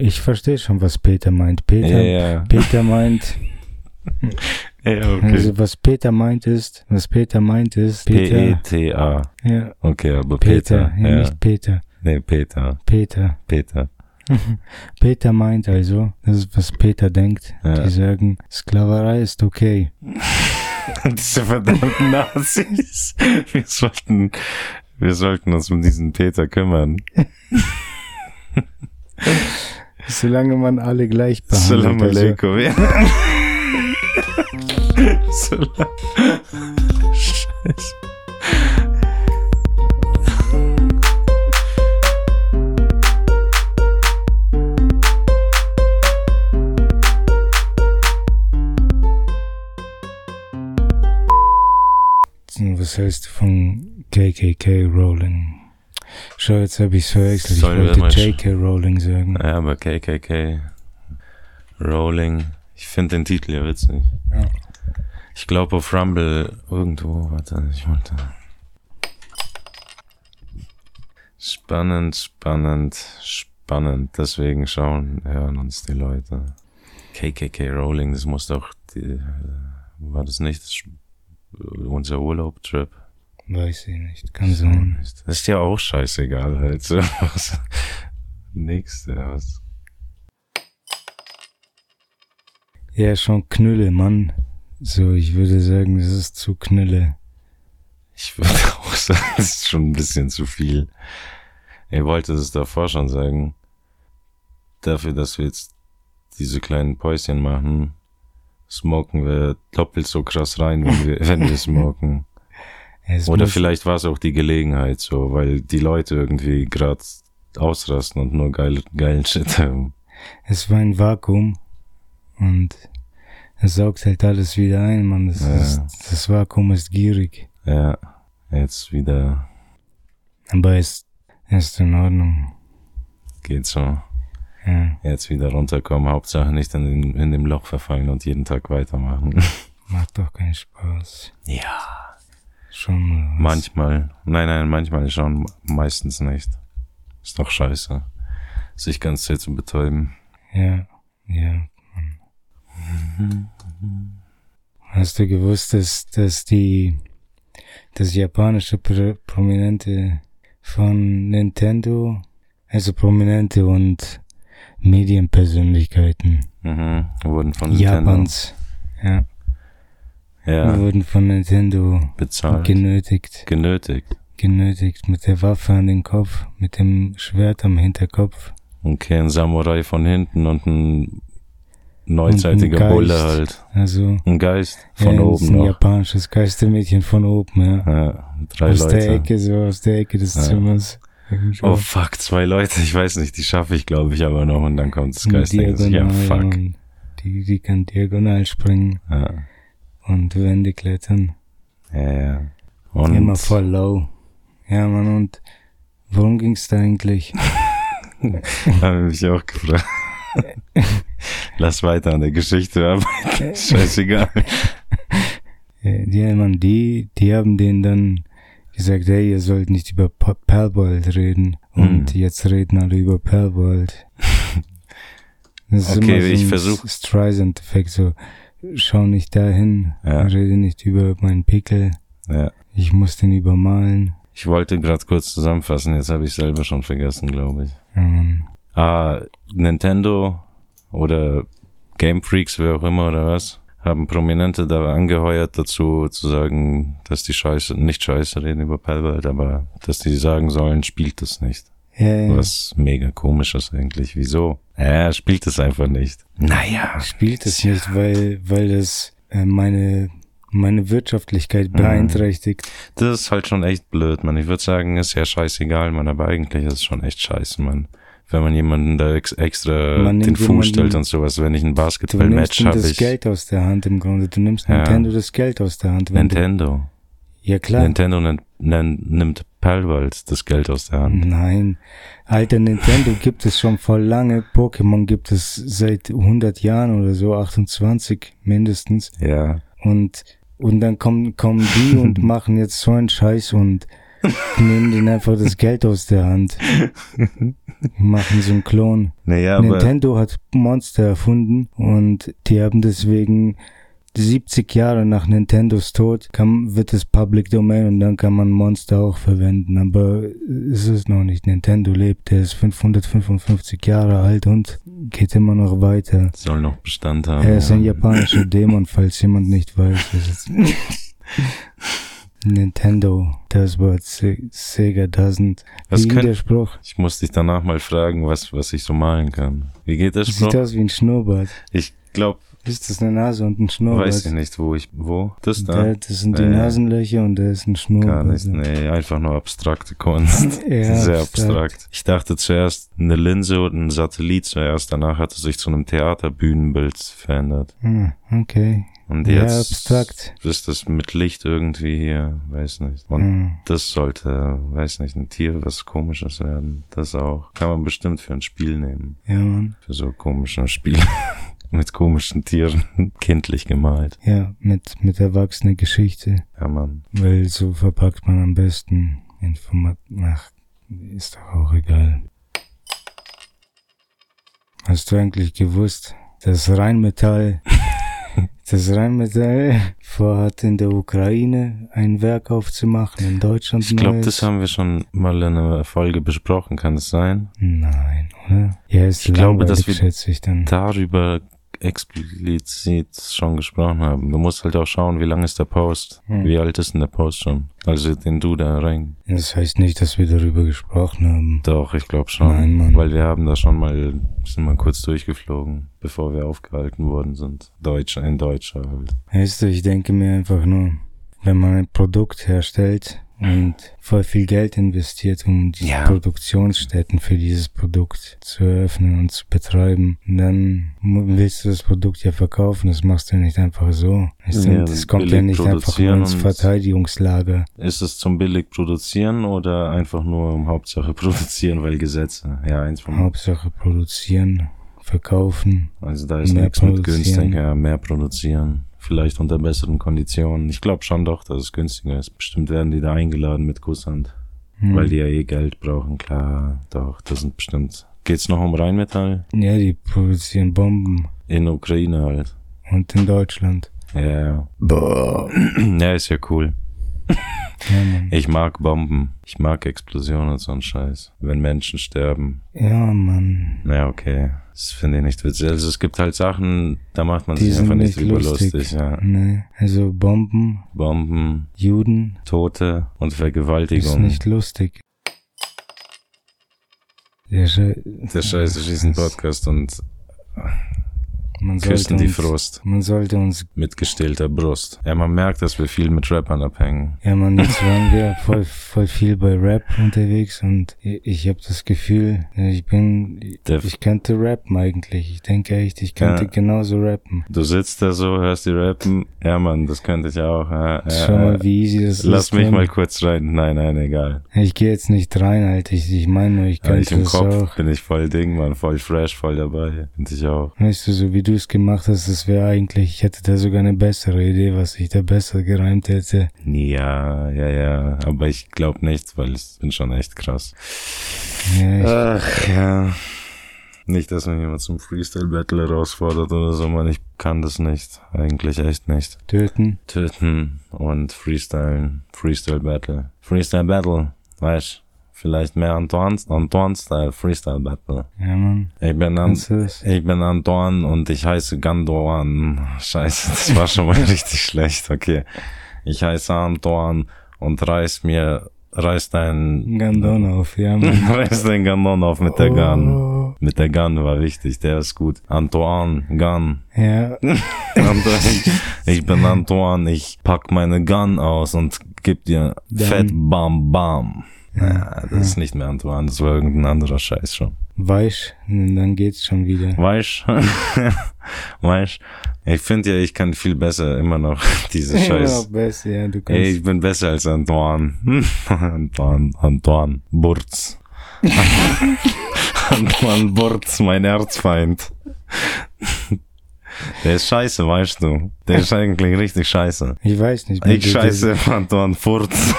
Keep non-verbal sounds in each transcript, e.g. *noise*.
ich verstehe schon, was Peter meint. Peter, Ja. Peter meint, *laughs* Ja, okay. also was Peter meint ist, was Peter meint ist, Peter, P-E-T-A. ja, Okay, aber Peter, Peter. ja, ja. nicht Peter, Nee, Peter. Peter. Peter. *laughs* Peter meint also, das ist, was Peter denkt. Ja. Die sagen, Sklaverei ist okay. *laughs* Diese verdammten Nazis. Wir sollten, wir sollten uns um diesen Peter kümmern. Solange man alle gleich Salam behandelt. Also, alaikum. Ja. Salam. Scheiße. was hältst du von KKK Rowling? Schau, jetzt habe ich's verwechselt. Ich Sollen wollte JK Rowling sagen. Ja, aber KKK, Rolling, ich finde den Titel ja witzig. Ja. Ich glaube auf Rumble irgendwo, warte, ich wollte. Spannend, spannend, spannend. Deswegen schauen, hören uns die Leute. KKK Rolling, das muss doch, die, war das nicht das, unser Urlaubtrip? Weiß ich nicht. Kann sein. Das ist ja auch scheißegal halt. So. *laughs* Nächste, was? Ja, schon Knülle, Mann. So, ich würde sagen, das ist zu Knülle. Ich würde *laughs* auch sagen, das ist schon ein bisschen zu viel. Ihr wolltet es davor schon sagen. Dafür, dass wir jetzt diese kleinen Päuschen machen, smoken wir doppelt so krass rein, wenn wir, *laughs* wenn wir smoken. Es Oder vielleicht war es auch die Gelegenheit so, weil die Leute irgendwie gerade ausrasten und nur geil, geilen Shit haben. Es war ein Vakuum und es saugt halt alles wieder ein, Mann. Das, Ja. ist, das Vakuum ist gierig. Ja, jetzt wieder Aber es ist in Ordnung. geht so. Ja, Jetzt wieder runterkommen. Hauptsache nicht in, in dem Loch verfallen und jeden Tag weitermachen. macht doch keinen Spaß. Ja. Schon was. Manchmal. Nein, nein, manchmal schon. Meistens nicht. Ist doch scheiße. Sich ganz Zeit zu betäuben. Ja, ja. Hast du gewusst, dass, dass die, das japanische Pro Prominente von Nintendo, also Prominente und Medienpersönlichkeiten Mhm. Wurden von Nintendo. Japans, ja, Ja. wurden von Nintendo Bezahlt. genötigt, Genötigt. genötigt mit der Waffe an den Kopf, mit dem Schwert am Hinterkopf. Okay, ein Samurai von hinten und ein neuzeitiger Geist. Bulle halt. Also Ein Geist von ja, oben ein noch. japanisches Geistermädchen von oben, ja. Ja, drei aus der Leute. Ecke, so aus der Ecke des Ja. Zimmers. Oh fuck, zwei Leute, ich weiß nicht, die schaffe ich glaube ich aber noch und dann kommt das Geist. Ja, fuck. Die, die kann diagonal springen Ja, und Wände klettern. ja, ja. Und Immer voll low. Ja, Mann, und worum ging's da eigentlich? *laughs* Habe mich auch gefragt. Lass weiter an der Geschichte arbeiten. *laughs* Scheißegal. Äh, Ja, Mann, die, die haben denen dann gesagt, hey, ihr sollt nicht über Palbold reden. Und Hm. jetzt reden alle über *laughs* ist Okay, so ich ein versuch- Streisand-Effekt, so, schau nicht dahin, Ja. rede nicht über meinen Pickel, Ja. ich muss den übermalen. Ich wollte gerade kurz zusammenfassen, jetzt habe ich selber schon vergessen, glaube ich. Mann. Ah, Nintendo oder Game Freaks, wer auch immer oder was, haben Prominente da angeheuert dazu zu sagen, dass die Scheiße, nicht Scheiße reden über Palworld, aber dass die sagen sollen, spielt das nicht. Ja, ja. Was mega komisch ist eigentlich. Wieso? Er spielt es einfach nicht. Naja. spielt es nicht, weil, weil das äh, meine, meine Wirtschaftlichkeit Mhm. beeinträchtigt. Das ist halt schon echt blöd, man. Ich würde sagen, ist ja scheißegal, man, aber eigentlich ist es schon echt scheiße, man. Wenn man jemanden da ex extra Man den Fuß stellt und sowas, wenn ich ein Du nimmst Basketball-Match habe, das ich. Geld aus der Hand im Grunde. Du nimmst Ja. Nintendo das Geld aus der Hand. wenn du- Nintendo. Ja, klar. Nintendo nimmt Palworld das Geld aus der Hand. Nein. Alter, Nintendo *laughs* gibt es schon voll lange. Pokémon gibt es seit 100 Jahren oder so, 28 mindestens. Ja. Und, und dann kommen, kommen die *laughs* und machen jetzt so einen Scheiß und nehmen denen einfach das Geld aus der Hand. *laughs* Machen so einen Klon. Naja, aber Nintendo hat Monster erfunden und die haben deswegen 70 Jahre nach Nintendos Tod kam, wird es Public Domain und dann kann man Monster auch verwenden. Aber es ist noch nicht. Nintendo lebt, der ist 555 Jahre alt und geht immer noch weiter. soll noch Bestand haben. Er ist ein ja. japanischer *laughs* Dämon, falls jemand nicht weiß. *laughs* Nintendo does what Se Sega doesn't. Was Wie könnt- der Spruch? Ich muss dich danach mal fragen, was, was ich so malen kann. Wie geht der Sieht Spruch? aus wie ein Schnurrbart. Ich glaube, Ist das eine Nase und ein Schnurrbart? weiß ich nicht, wo ich, wo? Das da? Da, das sind die Nasenlöcher und da ist ein Schnurrbart. Gar nicht, nee, einfach nur abstrakte Kunst. *laughs* Ja, Sehr abstrakt. abstrakt. Ich dachte zuerst eine Linse und ein Satellit zuerst, danach hat es sich zu einem Theaterbühnenbild verändert. Hm, okay. Und Ja, jetzt abstrakt. ist das mit Licht irgendwie hier, weiß nicht. Und Hm. das sollte, weiß nicht, ein Tier, was komisches werden. Das auch. Kann man bestimmt für ein Spiel nehmen. Ja, Mann. Für so komische Spiele. *laughs* mit komischen Tieren. *laughs* Kindlich gemalt. Ja, mit, mit erwachsener Geschichte. Ja, Mann. Weil so verpackt man am besten Informat... Ach, ist doch auch egal. Hast du eigentlich gewusst, dass Rheinmetall, *laughs* dass Rheinmetall vorhat, in der Ukraine ein Werk aufzumachen, in Deutschland Ich glaube, das haben wir schon mal in einer Folge besprochen, kann es sein? Nein, oder? Ja, ist Ich glaube, dass wir schätze ich dann. Darüber explizit schon gesprochen haben. Du musst halt auch schauen, wie lang ist der Post? Hm. Wie alt ist denn der Post schon? Also den du da rein. Das heißt nicht, dass wir darüber gesprochen haben. Doch, ich glaube schon. Nein, Mann. Weil wir haben da schon mal, sind mal kurz durchgeflogen, bevor wir aufgehalten worden sind. Deutsch, in Deutscher halt. Weißt du, ich denke mir einfach nur, wenn man ein Produkt herstellt und voll viel Geld investiert, um die Ja. Produktionsstätten für dieses Produkt zu eröffnen und zu betreiben, dann mu- willst du das Produkt ja verkaufen, das machst du nicht einfach so. Du, Ja, das kommt ja nicht einfach ins und- Verteidigungslager. Ist es zum billig produzieren oder einfach nur um Hauptsache *laughs* produzieren, weil Gesetze? Ja, eins vom Hauptsache produzieren, verkaufen. Also da ist nichts mit günstiger, mehr produzieren. Vielleicht unter besseren Konditionen. Ich glaube schon doch, dass es günstiger ist. Bestimmt werden die da eingeladen mit Kusshand. Hm. Weil die ja eh Geld brauchen, klar. Doch, das sind bestimmt. Geht's noch um Rheinmetall? Ja, die produzieren Bomben. In Ukraine halt. Und in Deutschland. Ja, ja. *clears throat* Ja, ist ja cool. Ja. Ich mag Bomben. Ich mag Explosionen und so ein Scheiß. Wenn Menschen sterben. Ja, Mann. Na okay. Das finde ich nicht witzig. Also es gibt halt Sachen, da macht man Die sich einfach nicht drüber lustig. lustig. ja. Nee. Also Bomben, Bomben, Juden, Tote und ist Vergewaltigung. nicht lustig. Der Sche Der Scheiße schießen Podcast und man sollte küssen die uns, Frust Man sollte uns, mit gestillter Brust. Ja, man merkt, dass wir viel mit Rappern abhängen. ja man, jetzt *laughs* waren wir voll, voll viel bei Rap unterwegs und ich, ich habe das Gefühl, ich bin, Der- ich könnte rappen eigentlich. Ich denke echt, ich könnte Ja. genauso rappen. Du sitzt da so, hörst die rappen. Ja, Mann, das könnte ich auch. Ja, ja, Schau mal, wie easy das ist. Lass mich mal kurz rein. Nein, nein, egal. Ich gehe jetzt nicht rein, Alter. Ich, ich meine nur, ich Ja, ich könnte im es Kopf auch. bin ich voll Ding, Mann, voll fresh, voll dabei. Finde ich auch. Weißt du, so wie du es gemacht hast, das wäre eigentlich, ich hätte da sogar eine bessere Idee, was ich da besser gereimt hätte. Ja, ja, ja. Aber ich glaube nicht, weil ich bin schon echt krass. Ja, Ach, ja. Nicht, dass mich jemand zum Freestyle-Battle herausfordert oder so, man. Ich kann das nicht. Eigentlich echt nicht. töten. Töten und Freestylen. Freestyle-Battle. Freestyle-Battle. Weißt Vielleicht mehr Antoine, Antoine-Style. Freestyle-Battle. Ja, Mann. Ich bin, an, ich bin Antoine und ich heiße Gandoan. Scheiße, das war schon mal *laughs* richtig schlecht. Okay. Ich heiße Antoine und reiß mir, reiß dein, Gandon auf, ja, Mann. *laughs* reiß dein Gandon auf mit der Gun. Oh. Mit der Gun war wichtig, der ist gut. Antoine, Gun. Ja, *laughs* Antoine, ich bin Antoine, ich pack meine Gun aus und gib dir Dann- Fett Bam Bam. Ja, das ist nicht mehr Antoine, das war irgendein anderer Scheiß schon. weich, dann geht's schon wieder. Weißt *laughs* Weißt Ich finde ja, ich kann viel besser immer noch *laughs* diese Scheiß. Ja, besser, ja, du kannst. Ey, ich bin besser als Antoine. *laughs* Antoine, Antoine, Burz. Antoine Burz, mein Erzfeind. Der ist scheiße, weißt du. Der ist eigentlich richtig scheiße. Ich weiß nicht. Ich scheiße Antoine Furz.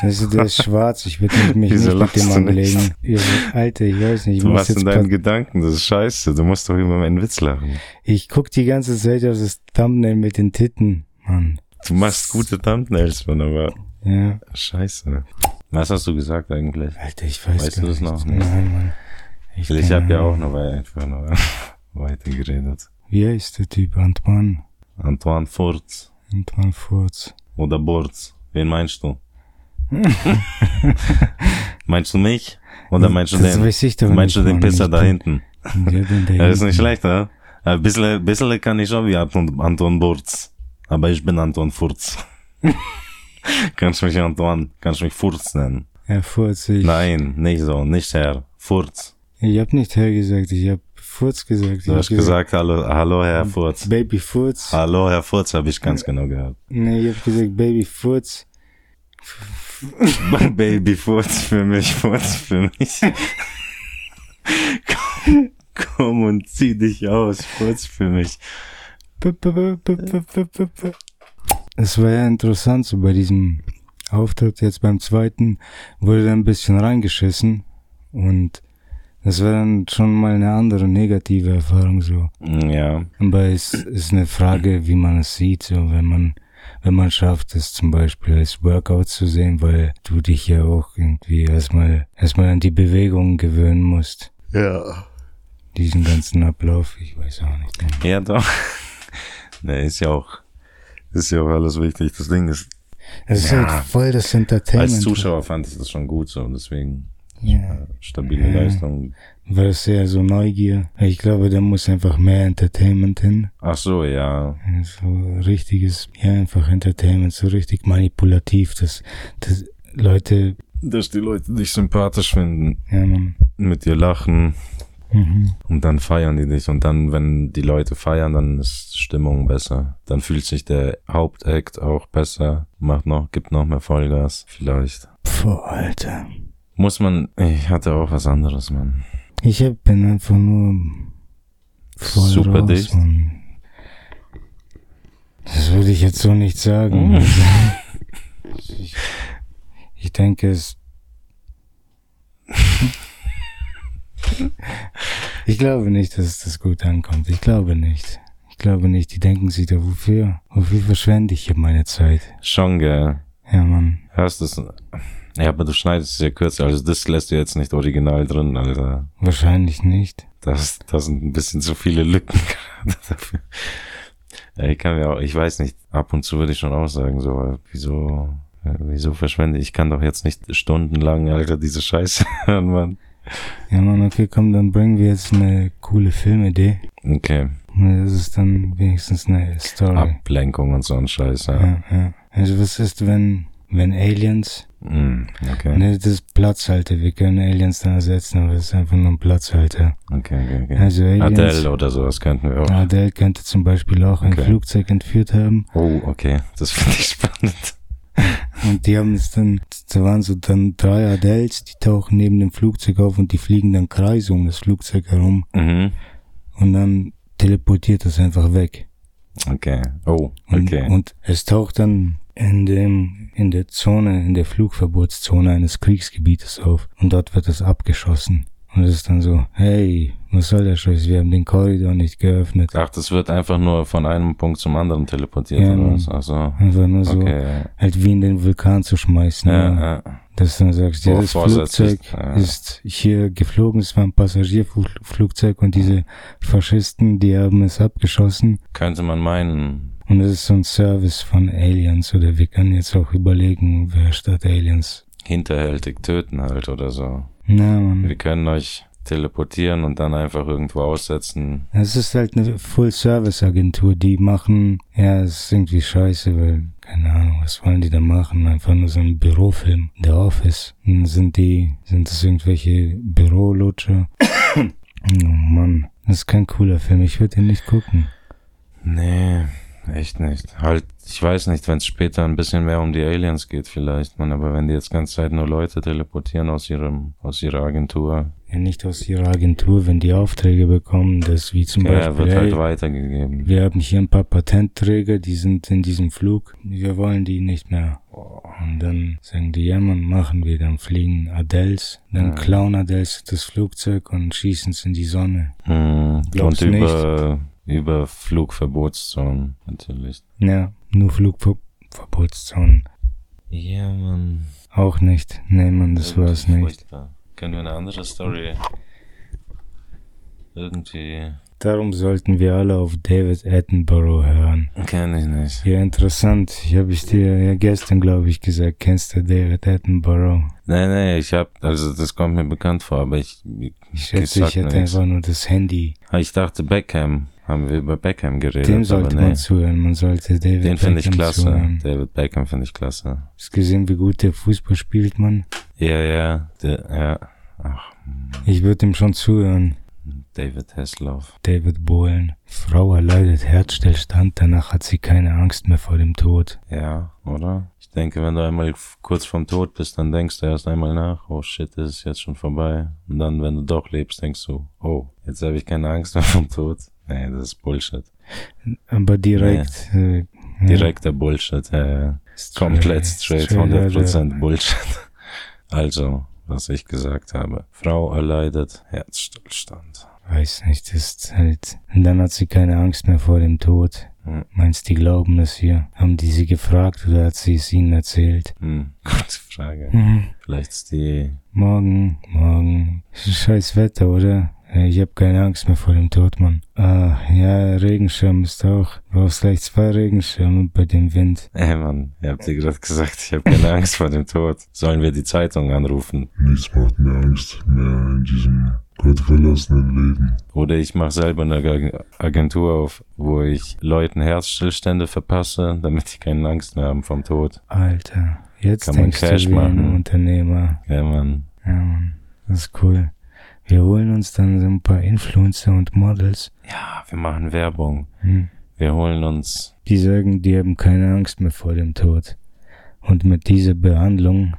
Das ist, der ist schwarz, ich würde mich Wieso nicht mit dem anlegen. Ja, Alter, ich weiß nicht. Ich, Du machst in deinen Gedanken, das ist scheiße. Du musst doch über meinen Witz lachen. ich guck die ganze Zeit auf das Thumbnail mit den Titten, Mann. Du machst gute Thumbnails, Mann, aber Ja. scheiße. Was hast du gesagt eigentlich? Alter, ich weiß Weißt du das nicht. noch nicht? Nein, Mann. Ich, Ich habe ja auch noch einfach nur *laughs* weiter geredet. Wie heißt der Typ? Antoine. Antoine Furz Antoine Furz. oder Burz. Wen meinst du? *laughs* meinst du mich? Oder meinst du das den? weiß ich doch Meinst du den. Pisser da hinten? Ja, den da *laughs* Ja, ist nicht schlecht, ja? Ein bisschen, bisschen kann ich schon wie Anton, Anton Burz. Aber ich bin Anton Furz. *laughs* kannst mich Antoine, kannst mich Furz nennen. Ja, Furz. Ich, Nein, nicht so, nicht Herr. Furz. ich hab nicht Herr gesagt, ich hab Furz gesagt. Du hast gesagt, hallo, hallo Herr Furz. Baby Furz. Hallo Herr Furz, habe ich ganz genau gehört. Nee, ich hab gesagt Baby Furz. *laughs* Baby Furz für mich, Furz für mich. komm, komm und zieh dich aus, Furz für mich. Es war ja interessant, so bei diesem Auftritt jetzt beim zweiten wurde dann ein bisschen reingeschissen und das war dann schon mal eine andere negative Erfahrung so. Ja, Aber es ist eine Frage, wie man es sieht, so wenn man wenn man schafft, es zum Beispiel als Workout zu sehen, weil du dich ja auch irgendwie erstmal erstmal an die Bewegungen gewöhnen musst, ja. diesen ganzen Ablauf. Ich weiß auch nicht. Ja, doch. ne, ist ja auch, ist ja auch alles wichtig. Das Ding ist, Es ist Ja. halt voll das Entertainment. als Zuschauer fand ich das schon gut so, deswegen Ja. stabile Ja. Leistung. War das eher so Neugier? Ich glaube, da muss einfach mehr Entertainment hin. Ach so, ja. So richtiges, ja, einfach Entertainment, so richtig manipulativ, dass, dass Leute, Dass die Leute dich sympathisch finden, ja, man, mit dir lachen mhm. und dann feiern die dich und dann, wenn die Leute feiern, dann ist Stimmung besser. Dann fühlt sich der Hauptakt auch besser, macht noch, gibt noch mehr Vollgas, vielleicht. Puh, Alter. Muss man, ich hatte auch was anderes, Mann. Ich bin einfach nur voll Super raus, dicht. Mann. Das würde ich jetzt so nicht sagen. Mhm. ich, ich denke, es. *laughs* ich glaube nicht, dass das gut ankommt. Ich glaube nicht. Ich glaube nicht. Die denken sich da, wofür? Wofür verschwende ich hier meine Zeit? Schon, gell. Ja, Mann. Hörst es? Ja, aber du schneidest es ja kürzer. Also das lässt du jetzt nicht original drin, Alter. Wahrscheinlich nicht. Das, das sind ein bisschen zu viele Lücken *laughs* gerade dafür. Ja, ich kann mir auch, ich weiß nicht, ab und zu würde ich schon auch sagen, so, wieso, wieso verschwende ich? Ich kann doch jetzt nicht stundenlang, Alter, diese Scheiße *laughs* hören, Mann. Ja, Mann, okay, komm, dann bringen wir jetzt eine coole Filmidee. Okay. Das ist dann wenigstens eine Story. Ablenkung und so ein Scheiß, ja. Ja, ja. Also was ist, wenn, wenn Aliens, Mm, okay. ne, das ist Platzhalter, wir können Aliens dann ersetzen, aber das ist einfach nur ein Platzhalter. Okay, okay, okay. Also Aliens, Adele oder sowas könnten wir auch. Adele könnte zum Beispiel auch ein Okay. Flugzeug entführt haben Oh, okay. Das finde ich spannend. und die haben es dann, da waren so dann drei Adeles, die tauchen neben dem Flugzeug auf und die fliegen dann Kreise um das Flugzeug herum Mhm. und dann teleportiert das einfach weg. Okay. Oh, Und, okay. und es taucht dann in dem, in der Zone, in der Flugverbotszone eines Kriegsgebietes auf. Und dort wird es abgeschossen. Und es ist dann so, hey, was soll der Scheiß? Wir haben den Korridor nicht geöffnet. Ach, das wird einfach nur von einem Punkt zum anderen teleportiert Ja, oder Mann. was? Also, Einfach nur so, okay. halt wie in den Vulkan zu schmeißen. Ja, ja. Dass du dann sagst, ja, Oh, das Flugzeug ja. ist hier geflogen, es war ein Passagierflugzeug und diese Faschisten, die haben es abgeschossen. Könnte man meinen. Und das ist so ein Service von Aliens oder wir können jetzt auch überlegen, wer statt Aliens. hinterhältig töten halt oder so. Na, man. Wir können euch teleportieren und dann einfach irgendwo aussetzen. Es ist halt eine Full-Service-Agentur, die machen, ja, es ist irgendwie scheiße, weil, keine Ahnung, was wollen die da machen? Einfach nur so ein Bürofilm, The Office. Und sind die, sind das irgendwelche Bürolutscher? *coughs* oh Mann, das ist kein cooler Film, ich würde ihn nicht gucken. Nee, echt nicht. Halt, ich weiß nicht, wenn es später ein bisschen mehr um die Aliens geht vielleicht, man, aber wenn die jetzt ganze Zeit nur Leute teleportieren aus ihrem, aus ihrer Agentur, Ja, nicht aus ihrer Agentur, wenn die Aufträge bekommen, das wie zum ja, Beispiel, wird halt hey, weitergegeben. wir haben hier ein paar Patentträger, die sind in diesem Flug, wir wollen die nicht mehr. Und dann sagen die, ja man, machen wir, dann fliegen Adels, dann Ja. klauen Adels das Flugzeug und schießen es in die Sonne. Hm, und Glaubst über, über Flugverbotszonen, natürlich. Ja, nur Flugverbotszonen. Ja, Mann. Auch nicht. Nee, man, das war's nicht. Furchtbar. Können wir eine andere Story irgendwie... Darum sollten wir alle auf David Attenborough hören. Kenn ich nicht. Ja, interessant. Ich habe ich dir ja gestern, glaube ich, gesagt, kennst du David Attenborough? Nee, nee, ich hab, also das kommt mir bekannt vor, aber ich, Ich schätze, ich hätte nichts. einfach nur das Handy. Ah, ich dachte Beckham. Haben wir über Beckham geredet, aber sollte nee. man zuhören. Man sollte David Den finde ich klasse. zuhören. David Beckham finde ich klasse. Hast gesehen, wie gut der Fußball spielt, man? Ja, ja, der, ja. Ach, Ich würde ihm schon zuhören. David Hasselhoff. David Bohlen. Frau erleidet Herzstillstand, danach hat sie keine Angst mehr vor dem Tod. Ja, oder? Ich denke, wenn du einmal kurz vorm Tod bist, dann denkst du erst einmal nach, oh shit, ist es jetzt schon vorbei. Und dann, wenn du doch lebst, denkst du, oh, jetzt habe ich keine Angst mehr *laughs* vom Tod. Nee, das ist Bullshit. Aber direkt. Äh, ja, Direkter Bullshit, ja, ja. Komplett straight, 100% Bullshit. *laughs* Also, was ich gesagt habe. Frau erleidet Herzstillstand. Weiß nicht, ist halt. Und dann hat sie keine Angst mehr vor dem Tod. Hm. Meinst du, die glauben es hier? Haben die sie gefragt oder hat sie es ihnen erzählt? Hm, *laughs* gute Frage. Mhm. Vielleicht ist die, Morgen, morgen. Scheiß Wetter, oder? Ich hab keine Angst mehr vor dem Tod, Mann. Ah, ja, Regenschirm ist auch. Du brauchst gleich zwei Regenschirme bei dem Wind. ey Mann, ihr habt dir gerade gesagt, ich habe keine Angst vor dem Tod. Sollen wir die Zeitung anrufen? Nichts macht mir Angst mehr in diesem gottverlassenen Leben. Oder ich mache selber eine Ag- Agentur auf, wo ich Leuten Herzstillstände verpasse, damit die keine Angst mehr haben vom Tod. Alter, jetzt Kann man denkst Cash du wie ein machen. Unternehmer. Ja, Mann. Ja, Mann, das ist cool. Wir holen uns dann so ein paar Influencer und Models. Ja, wir machen Werbung. Hm. Wir holen uns. Die sagen, die haben keine Angst mehr vor dem Tod. Und mit dieser Behandlung,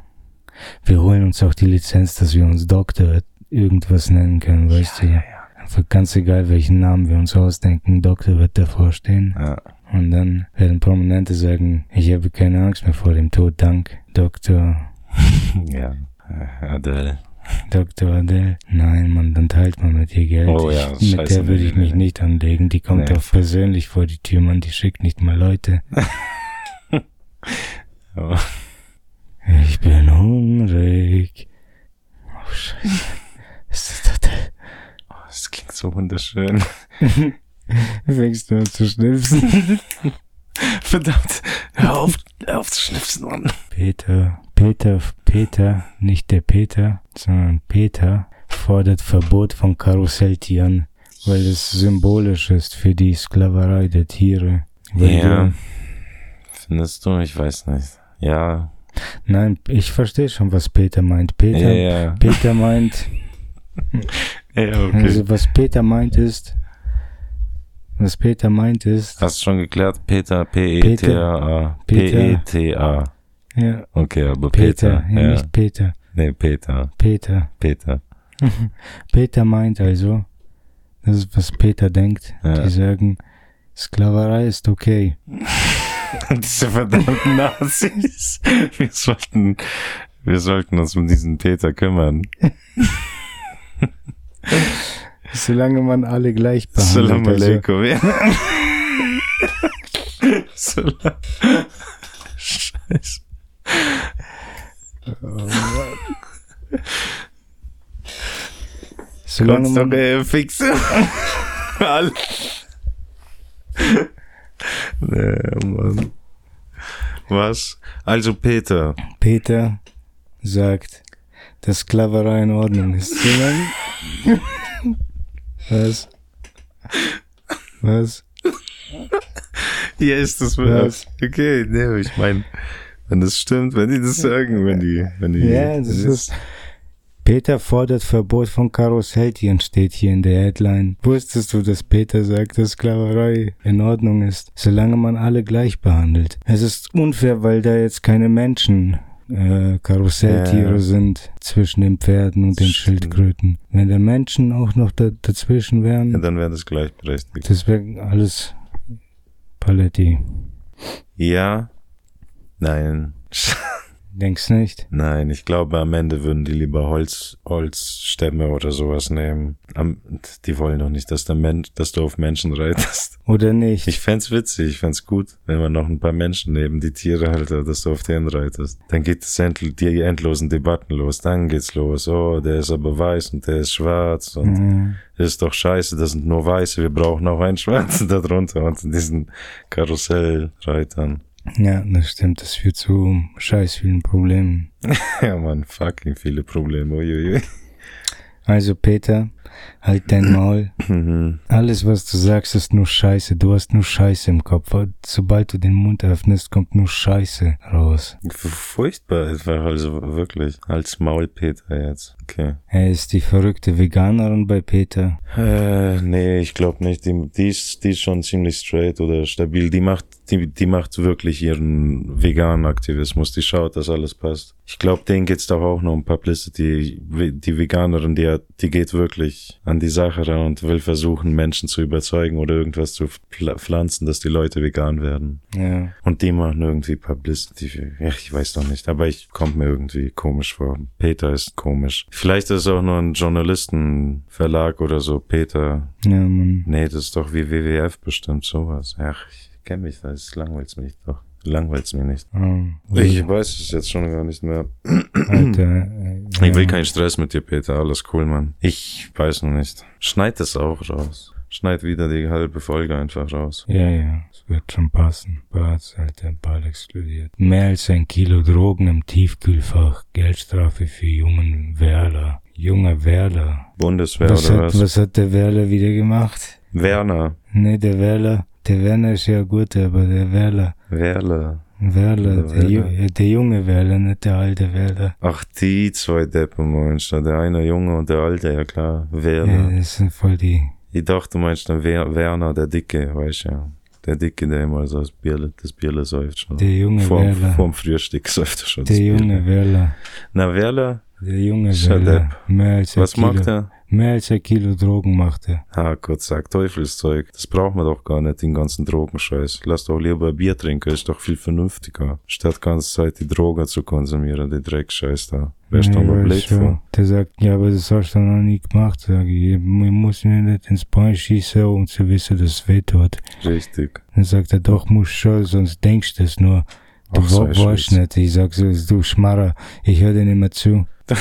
wir holen uns auch die Lizenz, dass wir uns Doktor irgendwas nennen können, weißt du? Einfach ganz egal, welchen Namen wir uns ausdenken, Doktor wird davor stehen. Ja. Und dann werden Prominente sagen, ich habe keine Angst mehr vor dem Tod, dank Doktor, *laughs* ja. Adele. Dr. Adele. Nein, Mann, dann teilt man mit ihr Geld. Oh ja, ich, mit der würde ich mich nicht anlegen. Die kommt Nee. auch persönlich vor die Tür, Mann. Die schickt nicht mal Leute. Ja. *laughs* Ich bin hungrig. Oh, Scheiße. *laughs* Ist das Adele? Oh, das klingt so wunderschön. *laughs* Fängst du an zu schnipsen? Verdammt. Hör auf, hör auf zu schnipsen, Mann. Peter, Peter, Peter, nicht der Peter, sondern Peter fordert Verbot von Karusselltieren, weil es symbolisch ist für die Sklaverei der Tiere. Weil Ja. Findest du? Ich weiß nicht. Ja. Nein, ich verstehe schon, was Peter meint. Peter, Ja, ja. Peter meint, *laughs* Ja, okay. also was Peter meint ist, was Peter meint ist, Hast du schon geklärt? Peter. Peter. P-E-T-A. Ja, Okay, aber Peter, Peter. ja, nicht Peter, Nee, Peter. Peter. Peter. *laughs* Peter meint also, das ist, was Peter denkt. Ja. Die sagen, Sklaverei ist okay. *laughs* Diese verdammten Nazis. *laughs* Wir sollten, wir sollten uns um diesen Peter kümmern. Solange man alle gleich Salam behandelt. Also, alaikum. Ja. Salam. Scheiße. Solange man, Konstruiere fixe. *laughs* Alle. Nee, Mann. Was? Also Peter. Peter sagt, dass Sklaverei in Ordnung ist. Solange, *laughs* was? Was? Hier ist das Was? Okay, nee, ich meine, wenn das stimmt, wenn die das sagen, wenn die, wenn die. Ja, das ist. Peter fordert Verbot von Karusselltieren, steht hier in der Headline. Wusstest du, dass Peter sagt, dass Sklaverei in Ordnung ist, solange man alle gleich behandelt? Es ist unfair, weil da jetzt keine Menschen äh, Karusselltiere Ja. sind zwischen den Pferden und den Stimmt. Schildkröten. Wenn da Menschen auch noch da, dazwischen wären, Ja, dann wäre das gleichberechtigt. das wäre alles Paletti. Ja. Nein. Denkst nicht? Nein, ich glaube, am Ende würden die lieber Holz, Holzstämme oder sowas nehmen. Am, die wollen doch nicht, dass, der Mensch, dass du auf Menschen reitest. Oder nicht? Ich fänd's witzig, ich fänd's gut, wenn man noch ein paar Menschen neben die Tiere halt, dass du auf denen reitest. Dann geht es endl die endlosen Debatten los. Dann geht's los. Oh, der ist aber weiß und der ist schwarz und Mhm. das ist doch scheiße, das sind nur Weiße, wir brauchen auch einen Schwarzen *laughs* da drunter und diesen Karussellreitern. Ja, das stimmt. Das führt zu scheiß vielen Problemen. *laughs* Ja, man, fucking viele Probleme. Uiuiui. Also Peter, halt dein *clears throat* Maul. Mhm. Alles, was du sagst, ist nur Scheiße. Du hast nur Scheiße im Kopf. Sobald du den Mund öffnest, kommt nur Scheiße raus. Furchtbar einfach, also wirklich. Als Maulpeter jetzt. Okay. Er ist die verrückte Veganerin bei Peter. Äh, nee, ich glaube nicht. Die, die, ist, die ist schon ziemlich straight oder stabil. Die macht, die, die macht wirklich ihren veganen Aktivismus. Die schaut, dass alles passt. Ich glaube, denen geht's doch auch nur um Publicity. Die Veganerin, die hat, die geht wirklich an die Sache ran und will versuchen, Menschen zu überzeugen oder irgendwas zu pfl- pflanzen, dass die Leute vegan werden. Ja. Und die machen irgendwie Publicity. Ja, ich weiß doch nicht, aber ich kommt mir irgendwie komisch vor. Peter ist komisch. Vielleicht ist es auch nur ein Journalistenverlag oder so. Peter. Ja, Mann. Nee, das ist doch wie WWF bestimmt sowas. Ach, ich kenne mich, das langweilt's mich doch. Langweilt's mir nicht. Oh, Ich weiß es jetzt schon gar nicht mehr. Alter. Ich will keinen Stress mit dir, Peter. Alles cool, Mann. Ich weiß noch nicht. Schneid es auch raus. Schneid wieder die halbe Folge einfach raus. Ja, ja, es wird schon passen. Barts, Alter, bald explodiert. Mehr als ein Kilo Drogen im Tiefkühlfach. Geldstrafe für jungen Werler. Junger Werler. Bundeswehr Was oder hat, was? was hat der Werler wieder gemacht? Werner. Ne, der Werler. Der Werner ist ja gut, aber der Werler. Werle. Der der, ja, der junge Werler, nicht der alte Werler. Ach, die zwei Deppen meinst du. Der eine Junge und der alte, ja klar. Ja, Werner. das sind voll die. Ich dachte, du meinst den Wer Werner, der Dicke, weißt du ja. Der Dicke, der immer so das Bierle, das Bierle säuft schon. Der junge vorm, Werler. vorm Frühstück *laughs* säuft er schon Der junge. Werler. Na, Werler, Der junge. Mehr als ein was Kilo. macht er? Mehr als ein Kilo Drogen macht er. Ah, Gott sag Teufelszeug. Das braucht man doch gar nicht, den ganzen Drogenscheiß. Lass doch lieber Bier trinken, ist doch viel vernünftiger. Statt ganze Zeit die Drogen zu konsumieren, die Dreckscheiß da. Wärst du mal blöd vor. Der sagt, ja, aber das hast du noch nie gemacht, sage ich. Ich muss mir nicht ins Bein schießen, um zu wissen, dass es weh tut. Richtig. Dann sagt er, doch, muss schon, sonst denkst du es nur. Du Ach, weißt nicht. Ich sag so, du Schmarrer, ich höre dir nicht mehr zu. *laughs*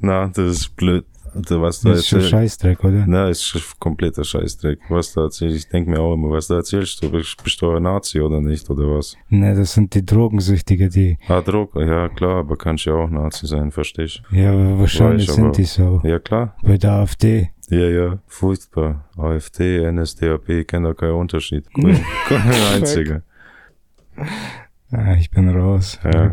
Na, das ist blöd. Alter, was da Das ist schon. Scheißdreck, oder? Na, ist schon kompletter Scheißdreck. Was da erzählst, ich denk mir auch immer, was da erzählst du? Bist, bist du ein Nazi oder nicht, oder was? Ne, das sind die Drogensüchtigen, die, Ah, Drogen, ja klar, aber kannst ja auch Nazi sein, verstehst ja, wahrscheinlich Weiß, aber- sind die so. du? Ja klar. Bei der AfD. Ja, ja, furchtbar. AfD, NSDAP, kennt da keinen Unterschied. *laughs* Kein einziger. Ah, ich bin raus. Ja.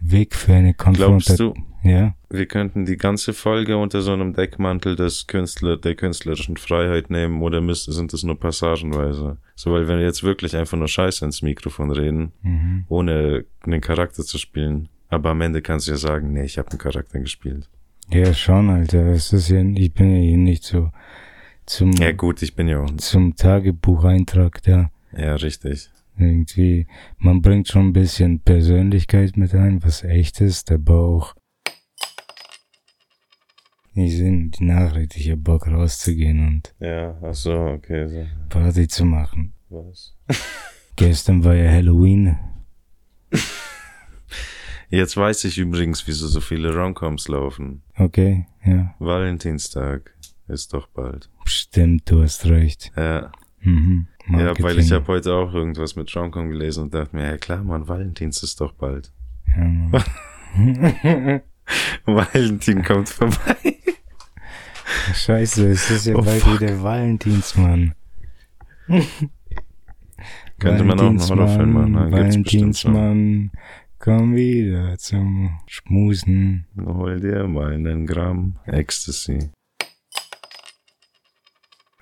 Weg *laughs* für eine Glaubst Konfrontation. du, Ja? wir könnten die ganze Folge unter so einem Deckmantel des Künstler, der künstlerischen Freiheit nehmen oder müsste, sind es nur passagenweise? So, weil wenn wir jetzt wirklich einfach nur Scheiße ins Mikrofon reden, Mhm. ohne einen Charakter zu spielen, aber am Ende kannst du ja sagen, nee, ich habe einen Charakter gespielt. Ja, schon, Alter. Es ist ja, ich bin ja hier nicht so zum, Ja gut, ich bin ja auch, zum Tagebucheintrag da. ja richtig. Irgendwie, man bringt schon ein bisschen Persönlichkeit mit ein, was echt ist, aber auch ich sehe die Nachricht, ich hab Bock rauszugehen und Ja, ach so, okay, so. Party zu machen. Was? *laughs* Gestern war ja Halloween. *laughs* Jetzt weiß ich übrigens, wieso so viele Romcoms laufen. Okay, ja. Valentinstag ist doch bald. Stimmt, du hast recht. Ja, Mhm. ja weil ich habe heute auch irgendwas mit Romcom gelesen und dachte mir, ja klar, Mann, Valentins ist doch bald. Ja, Mann. *laughs* *laughs* Valentin kommt vorbei. Scheiße, es ist ja Oh, bald fuck. wieder Valentinsmann. *laughs* Könnte man auch einen Horrorfilm machen, schon. Valentinsmann, komm wieder zum Schmusen. Hol dir mal einen Gramm Ecstasy.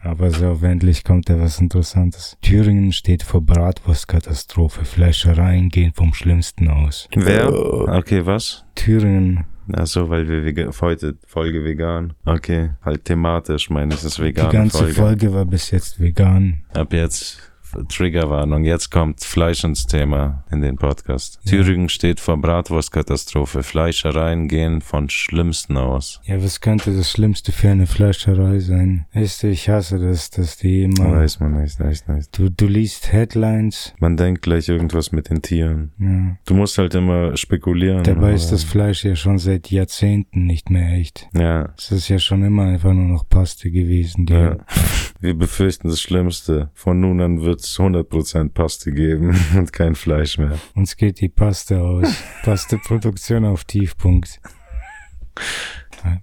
Aber so, endlich kommt da was Interessantes. Thüringen steht vor Bratwurstkatastrophe. Fleischereien gehen vom Schlimmsten aus. Wer? Okay, was? Thüringen Ach so, weil wir heute Folge vegan. Okay, halt thematisch meine ich, das Die vegane ganze Folge. Folge war bis jetzt vegan. Ab jetzt Triggerwarnung. Jetzt kommt Fleisch ins Thema in den Podcast. Ja. Thüringen steht vor Bratwurstkatastrophe. Fleischereien gehen von Schlimmsten aus. Ja, was könnte das Schlimmste für eine Fleischerei sein? Weißt du, ich hasse das, dass die immer... Weiß man nicht, weiß nicht. Du, du liest Headlines. Man denkt gleich irgendwas mit den Tieren. Ja. Du musst halt immer spekulieren. Dabei ist das Fleisch ja schon seit Jahrzehnten nicht mehr echt. Ja, Es ist ja schon immer einfach nur noch Paste gewesen. Ja. *laughs* Wir befürchten das Schlimmste. Von nun an wird's 100% Paste geben *laughs* und kein Fleisch mehr. Uns geht die Paste aus. Pasteproduktion auf Tiefpunkt.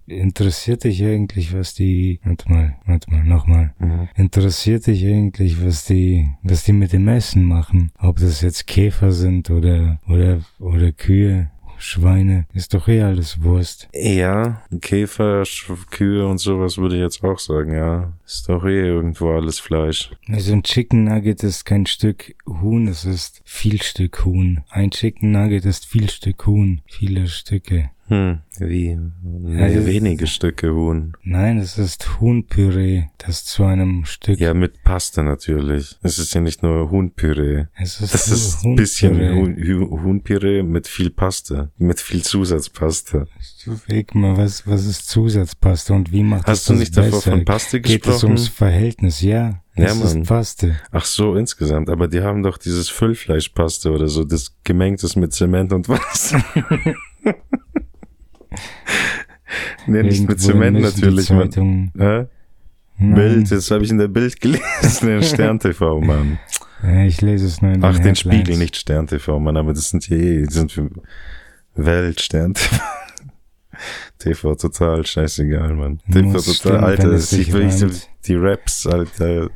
Interessiert dich eigentlich, was die, warte mal, warte mal, nochmal. Mhm. Interessiert dich eigentlich, was die, was die mit dem Essen machen? Ob das jetzt Käfer sind oder, oder, oder Kühe, Schweine, ist doch eh alles Wurst. Ja, Käfer, Sch- Kühe und sowas würde ich jetzt auch sagen, ja. Ist doch eh irgendwo alles Fleisch. Also ein Chicken Nugget ist kein Stück Huhn, es ist viel Stück Huhn. Ein Chicken Nugget ist viel Stück Huhn, viele Stücke. Hm, wie? Nee, Also- wenige Stücke Huhn. Nein, es ist Huhnpüree, das zu einem Stück. Ja, mit Paste natürlich. Es ist ja nicht nur Huhnpüree. es ist, Das ist ein bisschen Huhnpüree. Huhn, Hu- Huhnpüree mit viel Paste. Mit viel Zusatzpaste. Überleg mal, was, was ist Zusatzpaste und wie macht Hast es du das nicht davor besser? von Paste Geht es gesprochen? ums Verhältnis? Ja, Ja, es ist. Paste. Ach so, insgesamt. Aber die haben doch dieses Füllfleischpaste oder so, das gemengt ist mit Zement und Wasser. *laughs* *laughs* nee, nicht mit Zement natürlich, Hä? Nein. Bild, das habe ich in der Bild gelesen, in *laughs* Stern TV, Mann. Ja, ich lese es nur in Ach, den den Headlines. Spiegel, nicht Stern TV, Mann, aber das sind hier eh, die sind für Welt, Stern *laughs* TV. TV total scheißegal, Mann. TV Muss total, stimmen, Alter, es ich reimt. die Raps, Alter,